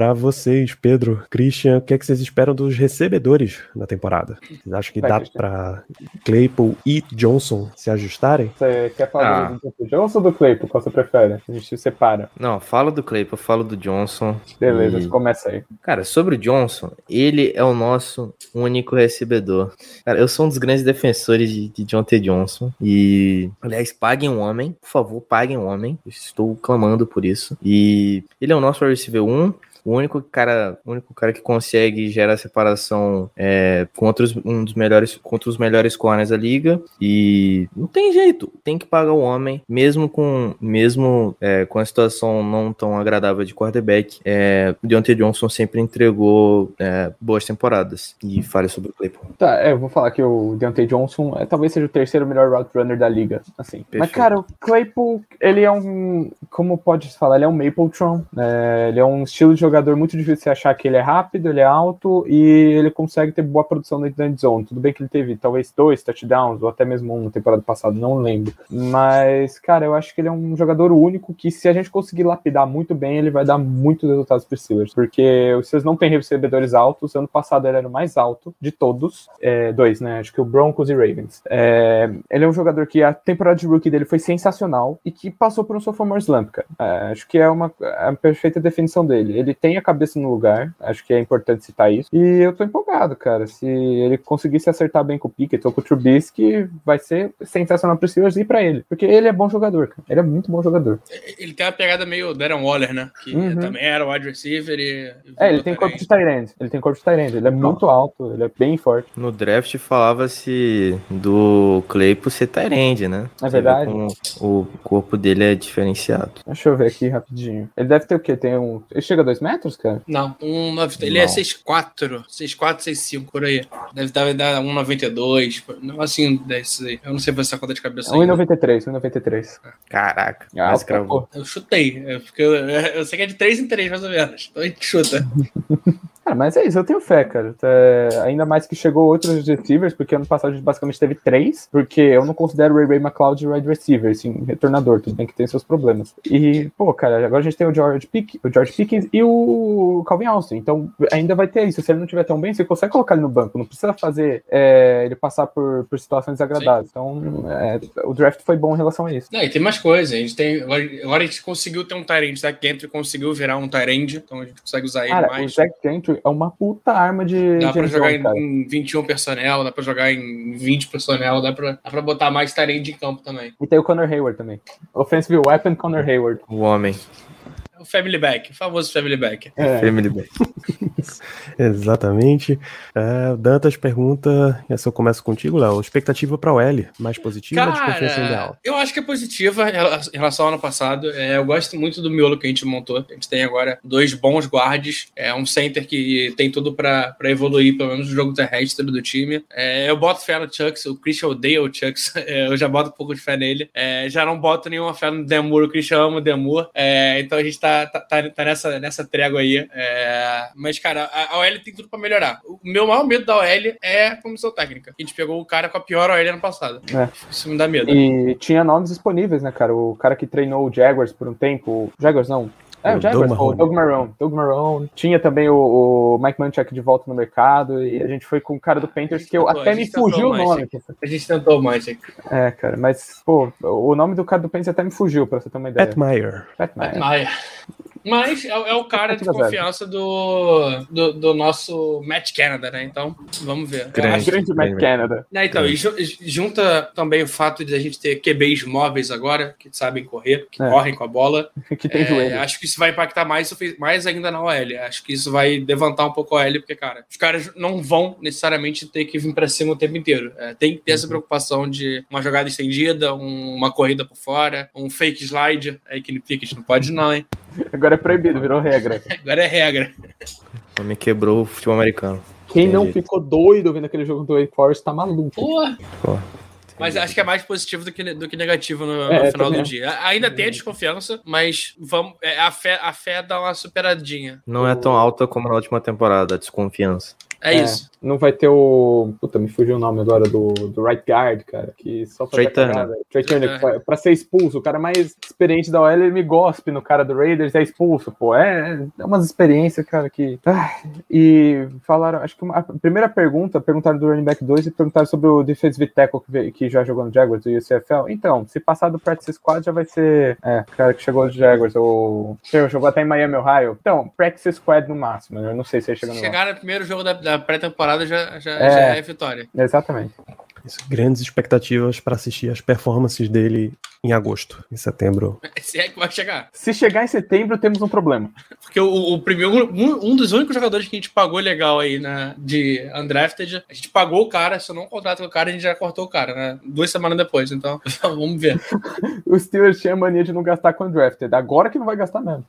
Pra vocês, Pedro, Christian, o que, é que vocês esperam dos recebedores na temporada? Vocês acham que Vai, dá pra Claypool e Johnson se ajustarem? Você quer falar Ah. do Johnson ou do Claypool? Qual você prefere? A gente separa. Não, falo do Claypool, falo do Johnson. Beleza, E- começa aí. Cara, sobre o Johnson, ele é o nosso único recebedor. Cara, eu sou um dos grandes defensores de, de John T. Johnson. E, aliás, paguem um homem. Por favor, paguem um homem. Estou clamando por isso. E ele é o nosso receiver 1. O único cara, o único cara que consegue gerar separação é, contra os, um dos melhores, contra os melhores corners da liga. E não tem jeito, tem que pagar o homem, mesmo com, mesmo é, com a situação não tão agradável de quarterback. É, o Deontay Johnson sempre entregou é, boas temporadas. E fale sobre o Claypool. Tá, é, eu vou falar que o Deontay Johnson é, talvez seja o terceiro melhor route runner da liga, assim. Mas, Perfeito. cara, o Claypool, ele é um, como pode se falar, ele é um Mapletron, né? ele é um estilo de jogador muito difícil de achar que ele é rápido, ele é alto e ele consegue ter boa produção dentro da zone. Tudo bem que ele teve talvez dois touchdowns ou até mesmo um temporada passada, não lembro. Mas, cara, eu acho que ele é um jogador único que se a gente conseguir lapidar muito bem, ele vai dar muitos resultados para Steelers, porque Steelers não têm recebedores altos. Ano passado ele era o mais alto de todos, é, dois, né? Acho que o Broncos e Ravens. É, ele é um jogador que a temporada de rookie dele foi sensacional e que passou por um sophomore slump, cara. É, acho que é uma a perfeita definição dele. Ele tem a cabeça no lugar, acho que é importante citar isso. E eu tô empolgado, cara. Se ele conseguir se acertar bem com o Pickett ou com o Trubisky, vai ser sensacional para os Steelers e para ele, porque ele é bom jogador, cara. Ele é muito bom jogador. Ele tem uma pegada meio Darren Waller, né? Que Uhum. também era wide receiver e. É, ele tem corpo de tight tight. Ele tem corpo de tight. Ele é muito alto, ele é bem forte. No draft falava-se do Claypool ser Tyrande, né? É verdade. O corpo dele é diferenciado. Deixa eu ver aqui rapidinho. Ele deve ter o quê? Tem um. Ele chega a dois metros, cara? Não, um, nove- ele é Não. 6'4", 6'4", 6'5", por aí. Deve dar, dar 1,92, não assim, desses aí. Eu não sei fazer essa conta de cabeça ainda. 1,93, 1,93. Caraca, Ah, quase pô. Eu chutei, é porque eu, eu sei que é de 3 em 3, mais ou menos. Então a gente chuta. Cara, mas é isso, eu tenho fé, cara. É, ainda mais que chegou outros receivers, porque ano passado a gente basicamente teve três, porque eu não considero o Ray Ray McLeod wide receiver, assim, retornador, tudo bem que tem seus problemas. E, pô, cara, agora a gente tem o George, Pick, o George Pickens e o Calvin Austin, então ainda vai ter isso. Se ele não tiver tão bem, você consegue colocar ele no banco, não precisa fazer é, ele passar por, por situações desagradáveis. Então, é, o draft foi bom em relação a isso. Não, e tem mais coisa. A gente tem. Agora, a gente conseguiu ter um Tyrande, tá? Gentry conseguiu virar um Tyrande, então a gente consegue usar ele Cara, o mais. Zach Gentry é uma puta arma de. Dá de pra jogar em, em 21 personnel, dá pra jogar em 20 personnel, dá pra, dá pra botar mais Tyrande em campo também. E tem o Connor Hayward também. Offensive Weapon Connor Hayward. O homem. O Family Back, o famoso Family Back. É. Family Back. Exatamente. É, Dantas pergunta, essa eu começo contigo, Léo. Expectativa para o L, mais positiva ou desconfiança ideal? Cara, eu acho que é positiva em rela- em relação ao ano passado. É, eu gosto muito do miolo que a gente montou. A gente tem agora dois bons guards, é um center que tem tudo pra pra evoluir, pelo menos no jogo terrestre do time. É, eu boto fé no Chucks, o Christian odeia o Chucks, é, eu já boto um pouco de fé nele. É, já não boto nenhuma fé no Demur, o Christian ama o Demur. É, então a gente tá, tá, tá- tá nessa, nessa trégua aí. Mas, cara, a, a OL tem tudo pra melhorar. O meu maior medo da OL é a comissão técnica. A gente pegou o cara com a pior OL ano passado. É. Isso me dá medo. E tinha nomes disponíveis, né, cara? O cara que treinou o Jaguars por um tempo. Jaguars não. É, O o Jaguars, Doug o Marrone. Doug Marrone. Doug Marrone. Tinha também o, o Mike Munchak de volta no mercado. E a gente foi com o cara do Panthers que eu Tentou, até me fugiu o nome. A gente tentou mais. hein? É, cara, mas, pô, o nome do cara do Panthers até me fugiu, pra você ter uma ideia. Pat Meyer. Pat Meyer. Maia. Mas é, é o cara de confiança do, do, do nosso Matt Canada, né? Então, vamos ver. Grande. acho- Grande Matt Canada. né, então, e ju- junta também o fato de a gente ter QBs móveis agora, que sabem correr, que É. correm com a bola. Que tem É, joelho. acho que isso vai impactar mais, mais ainda na OL. Acho que isso vai levantar um pouco a OL, porque, cara, os caras não vão necessariamente ter que vir pra cima o tempo inteiro. É, tem que ter Uhum. essa preocupação de uma jogada estendida, um- uma corrida por fora, um fake slide. Aí que ele fica, a gente não pode não, hein? Agora é proibido, virou regra. Agora é regra. O homem quebrou o futebol americano. Quem não Entendi. ficou doido vendo aquele jogo do Wake Forest tá maluco. Porra. Pô. Mas acho que é mais positivo do que, do que negativo no, no É, final também do dia. Ainda tem a desconfiança, mas vamos, é, a, fé, a fé dá uma superadinha. Não é tão alta como na última temporada, a desconfiança. É, isso. Não vai ter o. Puta, me fugiu o nome agora do, do right guard, cara. Que só Trey fazia Turner. Trey Turner, É. pra, ser expulso. O cara mais experiente da OL, ele me gospe no cara do Raiders, é expulso, pô. É, é umas experiências, cara, que. Ah, e falaram, acho que uma- a primeira pergunta, perguntaram do running back 2 e perguntaram sobre o defensive tackle que, veio- que já jogou no Jaguars do UCFL. Então, se passar do practice squad, já vai ser. É, o cara que chegou do Jaguars, ou. Jogou até em Miami, Ohio. Então, practice squad no máximo. Eu não sei se ele chega Se no. chegar no primeiro jogo da, da pré-temporada, já, já, É. já é vitória. Exatamente. Isso, grandes expectativas para assistir as performances dele em agosto, em setembro. Se é que vai chegar. Se chegar em setembro, temos um problema. Porque o, o primeiro, um, um dos únicos jogadores que a gente pagou legal aí na, de undrafted, a gente pagou o cara, um contrato com o cara e a gente já cortou o cara, né? Duas semanas depois. Então, vamos ver. O Steelers tinha mania de não gastar com undrafted. Agora que não vai gastar mesmo.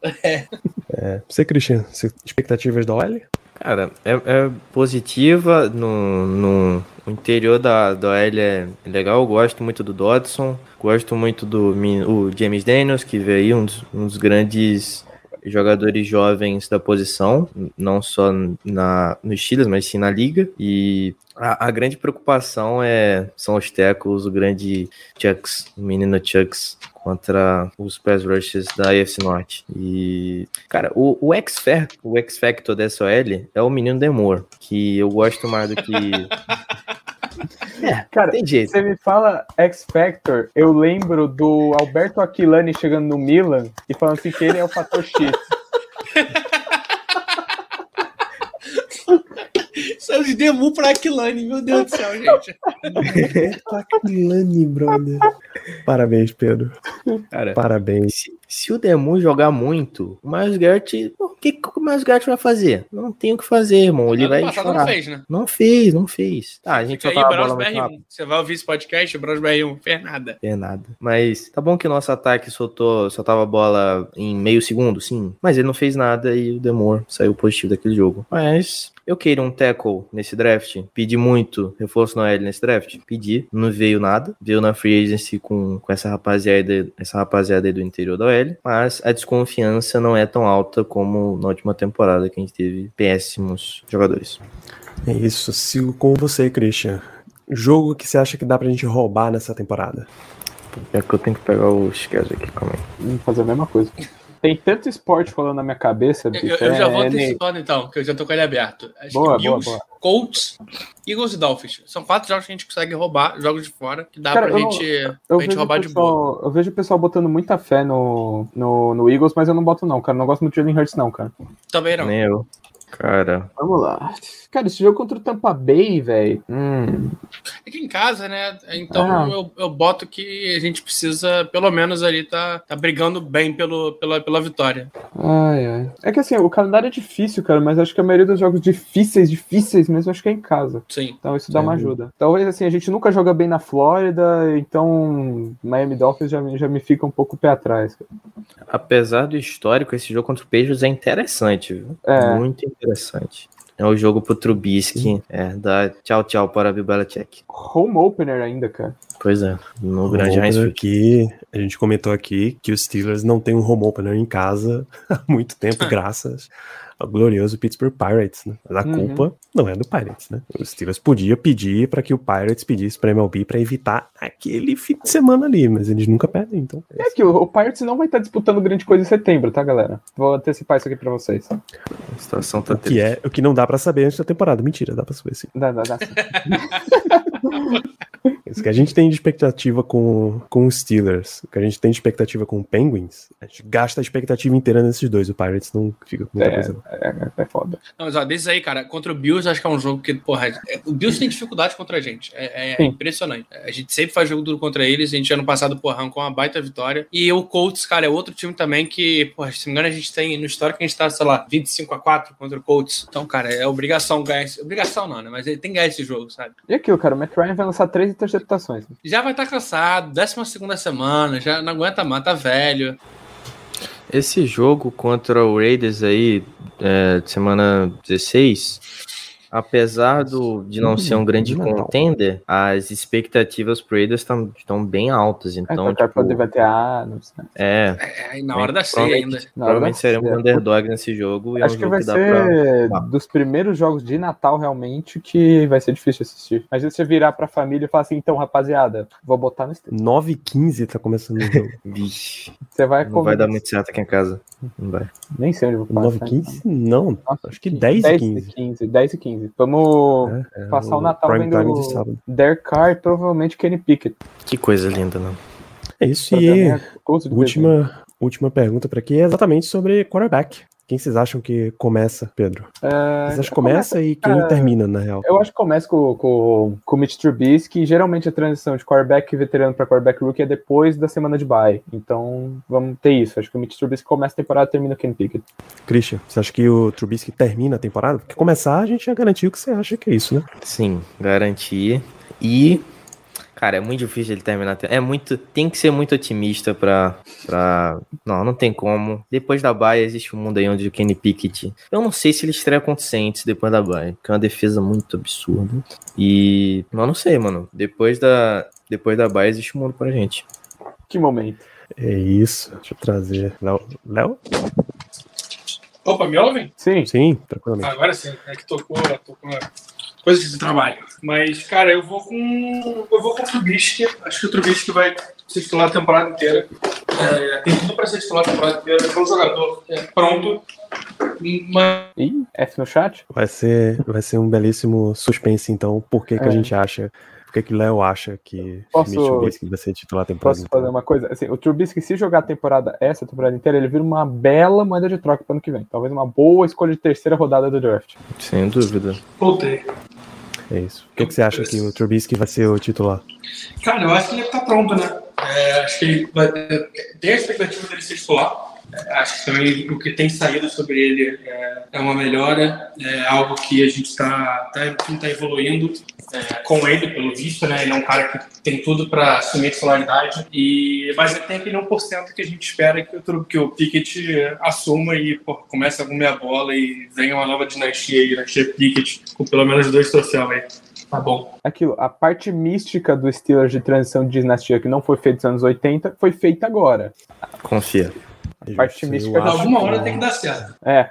É, você, Christian, você- expectativas da OL? Cara, é, é positiva no, no o interior da, da OL é legal. Eu gosto muito do Dodson, gosto muito do o James Daniels, que veio um dos, um dos grandes jogadores jovens da posição, não só na, no Steelers, mas sim na liga. E a, a grande preocupação é são os tackles, o grande Chucks, o menino Chucks contra os pass rushes da AFC Norte. E, cara, o, o, X, -Fac- o X Factor dessa OL é o menino Demore, que eu gosto mais do que. é, Cara, tem jeito. você me fala X Factor, eu lembro do Alberto Aquilani chegando no Milan e falando assim que ele é o fator X. Saiu de Demu pra Aquilane, meu Deus do céu, gente. Aquilani, brother. Parabéns, Pedro. Cara, Parabéns. se, se o Demu jogar muito, o Miles Garrett, o que, que o Miles Garrett vai fazer? Não tem o que fazer, irmão. Ele vai chorar. não fez, né? Não fez, não fez. Tá, a gente Fica só aí, bola muito rápido. BR1. Você vai ouvir esse podcast, Bros BR1, fez nada. É nada. Mas tá bom que o nosso ataque soltou, soltava a bola em meio segundo, sim. Mas ele não fez nada e o Demore saiu positivo daquele jogo. Mas eu queria um tackle nesse draft. Pedi muito reforço no L nesse draft. Pedi. Não veio nada. Veio na free agency com, com essa rapaziada, essa rapaziada aí do interior da OL. Mas a desconfiança não é tão alta como na última temporada que a gente teve péssimos jogadores. É isso, sigo com você, Christian. Jogo que você acha que dá pra gente roubar nessa temporada? É que eu tenho que pegar o schedule aqui, calma aí. Vamos fazer a mesma coisa. Tem tanto esporte falando na minha cabeça, Eu, bicho. eu- eu já vou é, nem- antecipando então, que eu já tô com ele aberto. Acho Boa, que boa, Bills, boa. Colts, Eagles e Dolphins. São quatro jogos que a gente consegue roubar, jogos de fora, que dá Cara, pra eu gente, Eu pra gente roubar de boa. pessoal, eu vejo o pessoal botando muita fé no, no, no Eagles, mas eu não boto não, cara. Não gosto muito de Jalen Hurts não, cara. Também não. Nem eu. Cara, Vamos lá. Cara, esse jogo contra o Tampa Bay, velho. Hum, Aqui em casa, né? Então Ah. eu, eu boto que a gente precisa, pelo menos ali, tá, tá brigando bem pelo, pela, pela vitória. ai, ai. É que assim, o calendário é difícil, cara, mas acho que a maioria dos jogos difíceis, difíceis mesmo, acho que é em casa. Sim. Então isso dá Sim. uma ajuda. Talvez assim, a gente nunca joga bem na Flórida, então Miami Dolphins já, me- já me fica um pouco o pé atrás. cara. apesar do histórico, esse jogo contra o Patriots é interessante, viu? É. Muito interessante. É o jogo pro Trubisky, é, dá tchau, tchau para Bill Belichick. Home opener ainda, cara. Pois é, no Home grande Heinz opener a gente comentou aqui que os Steelers não tem um home opener em casa há muito tempo, graças ao glorioso Pittsburgh Pirates, né? Mas a Uhum. culpa não é do Pirates, né? Os Steelers podia pedir para que o Pirates pedisse para MLB para evitar aquele fim de semana ali, mas eles nunca pedem, então. É que o, o Pirates não vai estar disputando grande coisa em setembro, tá, galera? Vou antecipar isso aqui pra vocês. A situação tá O que é o que não dá para saber antes da temporada. Mentira, dá para saber sim. Dá, dá, dá. Isso que a gente tem de expectativa com, com os Steelers, o que a gente tem de expectativa com o Penguins, a gente gasta a expectativa inteira nesses dois. O Pirates não fica com muita É, coisa. não. é, é foda. Não, mas ó, desses aí, cara, contra o Bills, acho que é um jogo que, porra, é- o Bills tem dificuldade contra a gente. É, é impressionante. A gente sempre faz jogo duro contra eles. A gente ano passado, porra, arrancou uma baita vitória. E o Colts, cara, é outro time também que, porra, se não me engano, a gente tem no histórico a gente tá, sei lá, 25 a 4 contra o Colts. Então, cara, é obrigação ganhar esse. Obrigação não, né? Mas ele tem que ganhar esse jogo, sabe? E aquilo, cara, o Matt Ryan vai lançar três interceptações. Já vai estar cansado, 12 segunda semana, já não aguenta mais, tá velho. Esse jogo contra o Raiders aí, é, de semana 16, Apesar do, de não Hum, ser um grande de Natal. contender, as expectativas pro Raiders estão bem altas. É, Então, então, tipo, poder vai ter ah, não sei. é, É, e na hora da ceia ainda. Na provavelmente seremos ceia. underdog nesse jogo. E é um Acho que jogo vai que dá ser pra- dos primeiros jogos de Natal realmente que vai ser difícil assistir. Mas se você virar pra família e falar assim, então, rapaziada, vou botar no stream. 9 h 15 tá começando o jogo. Vixe, Você vai não vai dar muito certo aqui em casa. Não vai. Nem sei onde eu vou 9 passar. h 15? Não, Nossa, acho que 10 e 10 15. 15. 10 e 15. Vamos É, é passar o Natal vendo. Derek Carr e provavelmente Kenny Pickett. Que coisa linda, né? É isso Pra e última, última pergunta pra aqui é exatamente sobre quarterback. Quem vocês acham que começa, Pedro? É, Vocês acham que começa e quem cara, termina, na real? Eu acho que começa com, com, com o Mitch Trubisky. Geralmente a transição de quarterback veterano para quarterback rookie é depois da semana de bye. Então vamos ter isso. Acho que o Mitch Trubisky começa a temporada e termina o Kenny Pickett. Christian, você acha que o Trubisky termina a temporada? Porque começar a gente já garantiu que você acha que é isso, né? Sim, garantir. E, cara, é muito difícil ele terminar. É muito. Tem que ser muito otimista pra. pra... Não, não tem como. Depois da baia existe um mundo aí onde o Kenny Pickett. Eu não sei se ele estreia contra o Saints depois da baia, que é uma defesa muito absurda. E. Mas não sei, mano. Depois da. Depois da baia existe um mundo pra gente. Que momento. É isso. Deixa eu trazer. Léo? Léo? Opa, me ouvem? Sim. Sim, tranquilamente. Agora sim, é que tocou, tocou coisas de trabalho. Mas, cara, eu vou com. Eu vou com o Trubisky. Acho que o Trubisky vai ser titular a temporada inteira. É, tem tudo para ser titular a temporada inteira. É um jogador é, pronto. Mas Ih, F no chat? Vai ser, vai ser um belíssimo suspense, então. Por que, que a É. gente acha. Por que, que Léo acha que Posso- Mitch Trubisky vai ser titular a temporada Posso fazer uma coisa? Assim, o Trubisky, se jogar a temporada, essa temporada inteira, ele vira uma bela moeda de troca para ano que vem. Talvez uma boa escolha de terceira rodada do draft. Sem dúvida. voltei. É isso. Por que, que você acha que o Trubisky vai ser o titular? Cara, eu acho que ele tá pronto, né? É, acho que ele vai, tem a expectativa dele ser titular. Acho que também o que tem saído sobre ele é, é uma melhora, é algo que a gente está tá, tá, tá evoluindo é, com ele, pelo visto, né? Ele é um cara que tem tudo para assumir a titularidade, e, mas ele tem aquele 1% que a gente espera que o, que o Pickett assuma e pô, comece a comer a bola e venha uma nova dinastia aí, dinastia Pickett, com pelo menos dois troféus aí. Tá bom. Aquilo, a parte mística do Steelers de transição de dinastia que não foi feita nos anos 80 foi feita agora. Confia. Parte Eu mística acho Alguma hora tem que dar certo. É,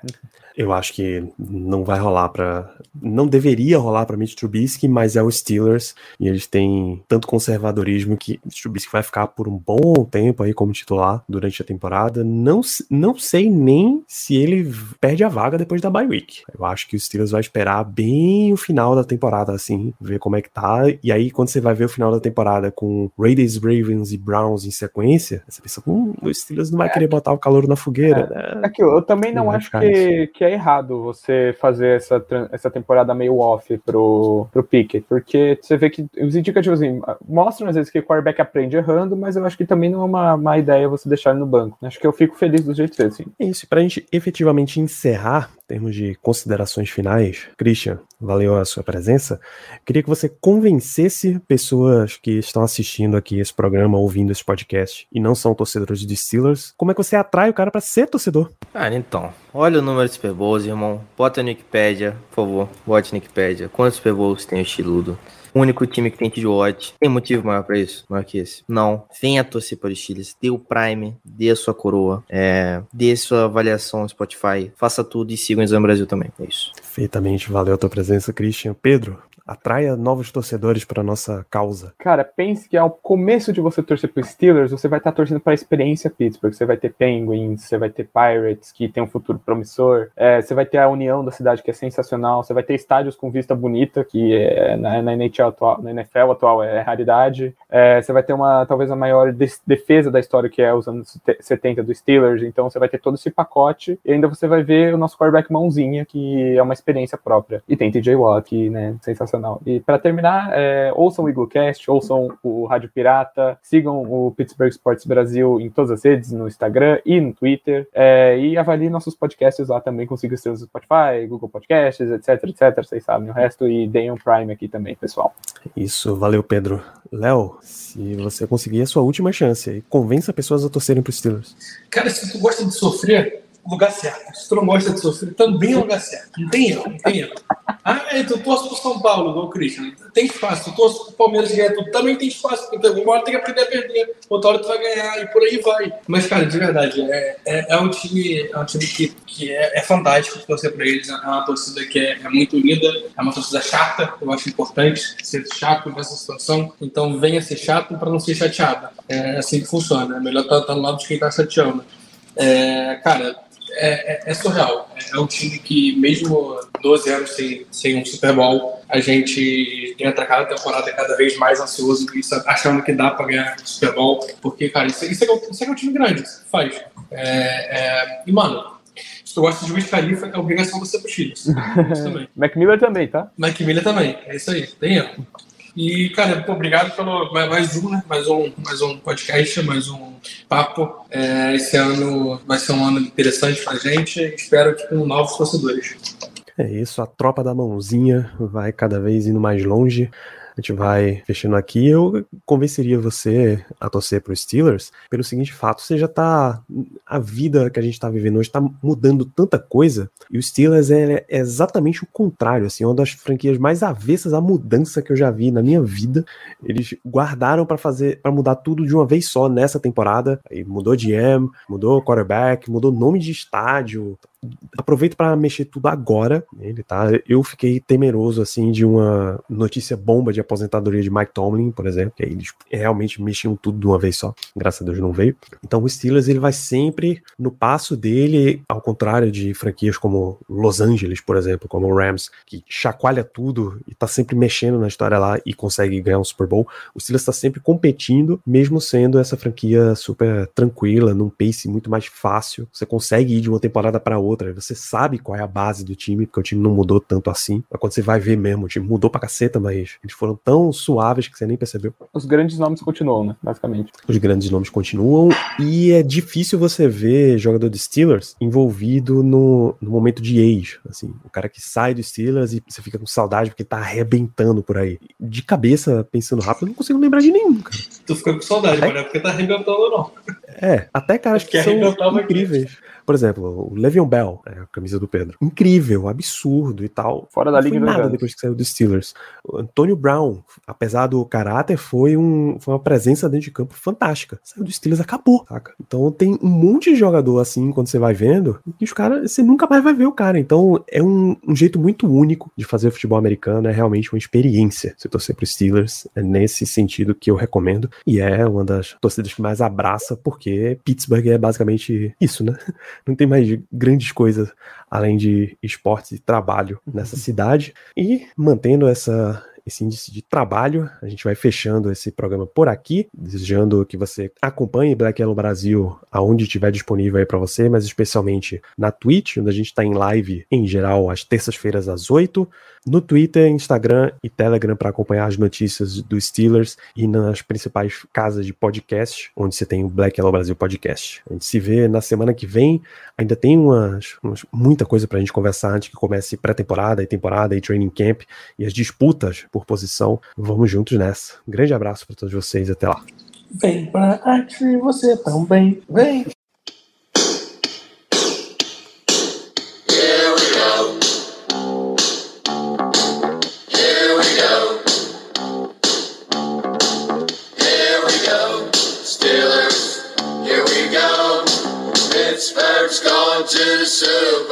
Eu acho que não vai rolar pra. Não deveria rolar pra Mitch Trubisky, mas é o Steelers e eles têm tanto conservadorismo que Trubisky vai ficar por um bom tempo aí como titular durante a temporada. Não, não sei nem se ele perde a vaga depois da bye week. Eu acho que o Steelers vai esperar bem o final da temporada, assim, ver como é que tá. E aí, quando você vai ver o final da temporada com Raiders, Ravens e Browns em sequência, você pensa, hum, o Steelers não vai querer botar o calor na fogueira, né? aquilo, eu também não Não acho que, que é errado você fazer essa, essa temporada meio off pro, pro Pickett, porque você vê que os indicativos assim, mostram às vezes que o quarterback aprende errando, mas eu acho que também não é uma má ideia você deixar ele no banco. Acho que eu fico feliz do jeito que assim. É isso. Para a gente efetivamente encerrar, termos de considerações finais, Christian, valeu a sua presença. Queria que você convencesse pessoas que estão assistindo aqui esse programa, ouvindo esse podcast e não são torcedores de Steelers, como é que você atrai o cara para ser torcedor? Cara, então, olha o número de Super Bowls, irmão. Bota no Wikipedia, por favor. Bote no Wikipedia. Quantos Super Bowls tem o Estiludo? O único time que tem Kid Watch. Tem motivo maior pra isso? Maior que esse? Não. Venha torcer para os Steelers. Dê o Prime. Dê a sua coroa. É, dê sua avaliação no Spotify. Faça tudo e siga o Exame Brasil também. É isso. Perfeitamente, valeu a tua presença, Christian. Pedro, atraia novos torcedores para nossa causa. Cara, pense que ao começo de você torcer pro Steelers, você vai estar torcendo para a experiência Pittsburgh. Você vai ter Penguins, você vai ter Pirates, que tem um futuro promissor. É, você vai ter a união da cidade, que é sensacional. Você vai ter estádios com vista bonita, que é, na, na NHL atual, na NFL atual é raridade. É, você vai ter uma, talvez a maior defesa da história, que é os anos 70 do Steelers. Então você vai ter todo esse pacote. E ainda você vai ver o nosso quarterback mãozinha, que é uma experiência própria. E tem TJ Watt, que, né, sensacional. E para terminar, é, ouçam o Eaglecast, ouçam o Rádio Pirata, sigam o Pittsburgh Sports Brasil em todas as redes, no Instagram e no Twitter. É, e avaliem nossos podcasts lá também, consigam ser no Spotify, Google Podcasts, etc, etc. Vocês sabem o resto. E deem um Prime aqui também, pessoal. Isso, valeu, Pedro. Léo, se você conseguir a sua última chance aí, convença pessoas a torcerem pro Steelers. Cara, se tu gosta de sofrer, lugar certo. Se tu não gosta de sofrer, também é lugar certo. Não tem erro, não tem erro. Ah, é, tu torce pro São Paulo, igual o Christian. Tem espaço. Tu torce pro Palmeiras ganhar, tu também tem espaço. Então, uma hora tem que aprender a perder. Outra hora tu vai ganhar e por aí vai. Mas, cara, de verdade, é, é, é um time, é um time que, que é, é fantástico torcer pra eles. É uma torcida que é, é muito unida, é uma torcida chata. Eu acho importante ser chato nessa situação. Então, venha ser chato para não ser chateado. É assim que funciona. É melhor estar tá, tá no lado de quem tá chateando. É, cara, é, é, é, surreal. É um time que, mesmo 12 anos sem, sem um Super Bowl, a gente entra cada temporada cada vez mais ansioso, achando que dá para ganhar o Super Bowl, porque, cara, isso, isso, é, isso é um time grande, isso faz. É, é, e, mano, se tu gosta de Wiz Khalifa, é obrigação você pro Chile. também. Mac Miller também, tá? Mac Miller também, é isso aí, tem erro. E, cara, obrigado pelo mais um, né? Mais um, mais um podcast, mais um papo. É, esse ano vai ser um ano interessante pra gente. Espero que com novos torcedores. É isso, a tropa da mãozinha vai cada vez indo mais longe. A gente vai fechando aqui. Eu convenceria você a torcer para os Steelers pelo seguinte fato: você já tá. A vida que a gente está vivendo hoje está mudando tanta coisa. E o Steelers é, é, exatamente o contrário. Assim, uma das franquias mais avessas à mudança que eu já vi na minha vida. Eles guardaram para fazer, para mudar tudo de uma vez só nessa temporada. Aí mudou GM, mudou quarterback, mudou nome de estádio, aproveito para mexer tudo agora nele, tá? Eu fiquei temeroso, assim, de uma notícia bomba de aposentadoria de Mike Tomlin, por exemplo, que aí eles realmente mexiam tudo de uma vez só. Graças a Deus não veio. Então o Steelers, ele vai sempre no passo dele, ao contrário de franquias como Los Angeles, por exemplo, como o Rams, que chacoalha tudo e tá sempre mexendo na história lá e consegue ganhar um Super Bowl. O Steelers tá sempre competindo, mesmo sendo essa franquia super tranquila, num pace muito mais fácil. Você consegue ir de uma temporada para outra outra. Você sabe qual é a base do time, porque o time não mudou tanto assim. Mas quando você vai ver mesmo, o time mudou pra caceta, mas eles foram tão suaves que você nem percebeu. Os grandes nomes continuam, né? Basicamente. Os grandes nomes continuam e é difícil você ver jogador de Steelers envolvido no, no momento de age. Assim, o cara que sai do Steelers e você fica com saudade porque tá arrebentando por aí. De cabeça, pensando rápido, eu não consigo lembrar de nenhum, cara. Tu fica com saudade, é? mas não é porque tá arrebentando, não. É, até caras que, que são incríveis. Por exemplo, o Le'Veon Bell, é a camisa do Pedro. Incrível, absurdo e tal. Fora da não liga foi nada depois que saiu dos Steelers. O Antônio Brown, apesar do caráter, foi, um, foi uma presença dentro de campo fantástica. Saiu dos Steelers, acabou, saca? Então tem um monte de jogador assim, quando você vai vendo, que os caras, você nunca mais vai ver o cara. Então é um, um jeito muito único de fazer futebol americano, é realmente uma experiência. Se torcer pro Steelers, é nesse sentido que eu recomendo. E é uma das torcidas que mais abraça, porque Pittsburgh é basicamente isso, né? Não tem mais grandes coisas além de esportes e trabalho nessa cidade. E mantendo essa esse índice de trabalho. A gente vai fechando esse programa por aqui, desejando que você acompanhe Black Yellow Brasil aonde estiver disponível aí para você, mas especialmente na Twitch, onde a gente está em live em geral às terças-feiras às 8, no Twitter, Instagram e Telegram para acompanhar as notícias dos Steelers e nas principais casas de podcast, onde você tem o Black Yellow Brasil Podcast. A gente se vê na semana que vem. Ainda tem umas, umas muita coisa para a gente conversar antes que comece pré-temporada e temporada e training camp e as disputas por posição. Vamos juntos nessa. Um grande abraço para todos vocês até lá. Vem pra arte, você também. Vem. Here we go. Here we go. Here we go. Steelers, here we go. Pittsburgh's going to the Super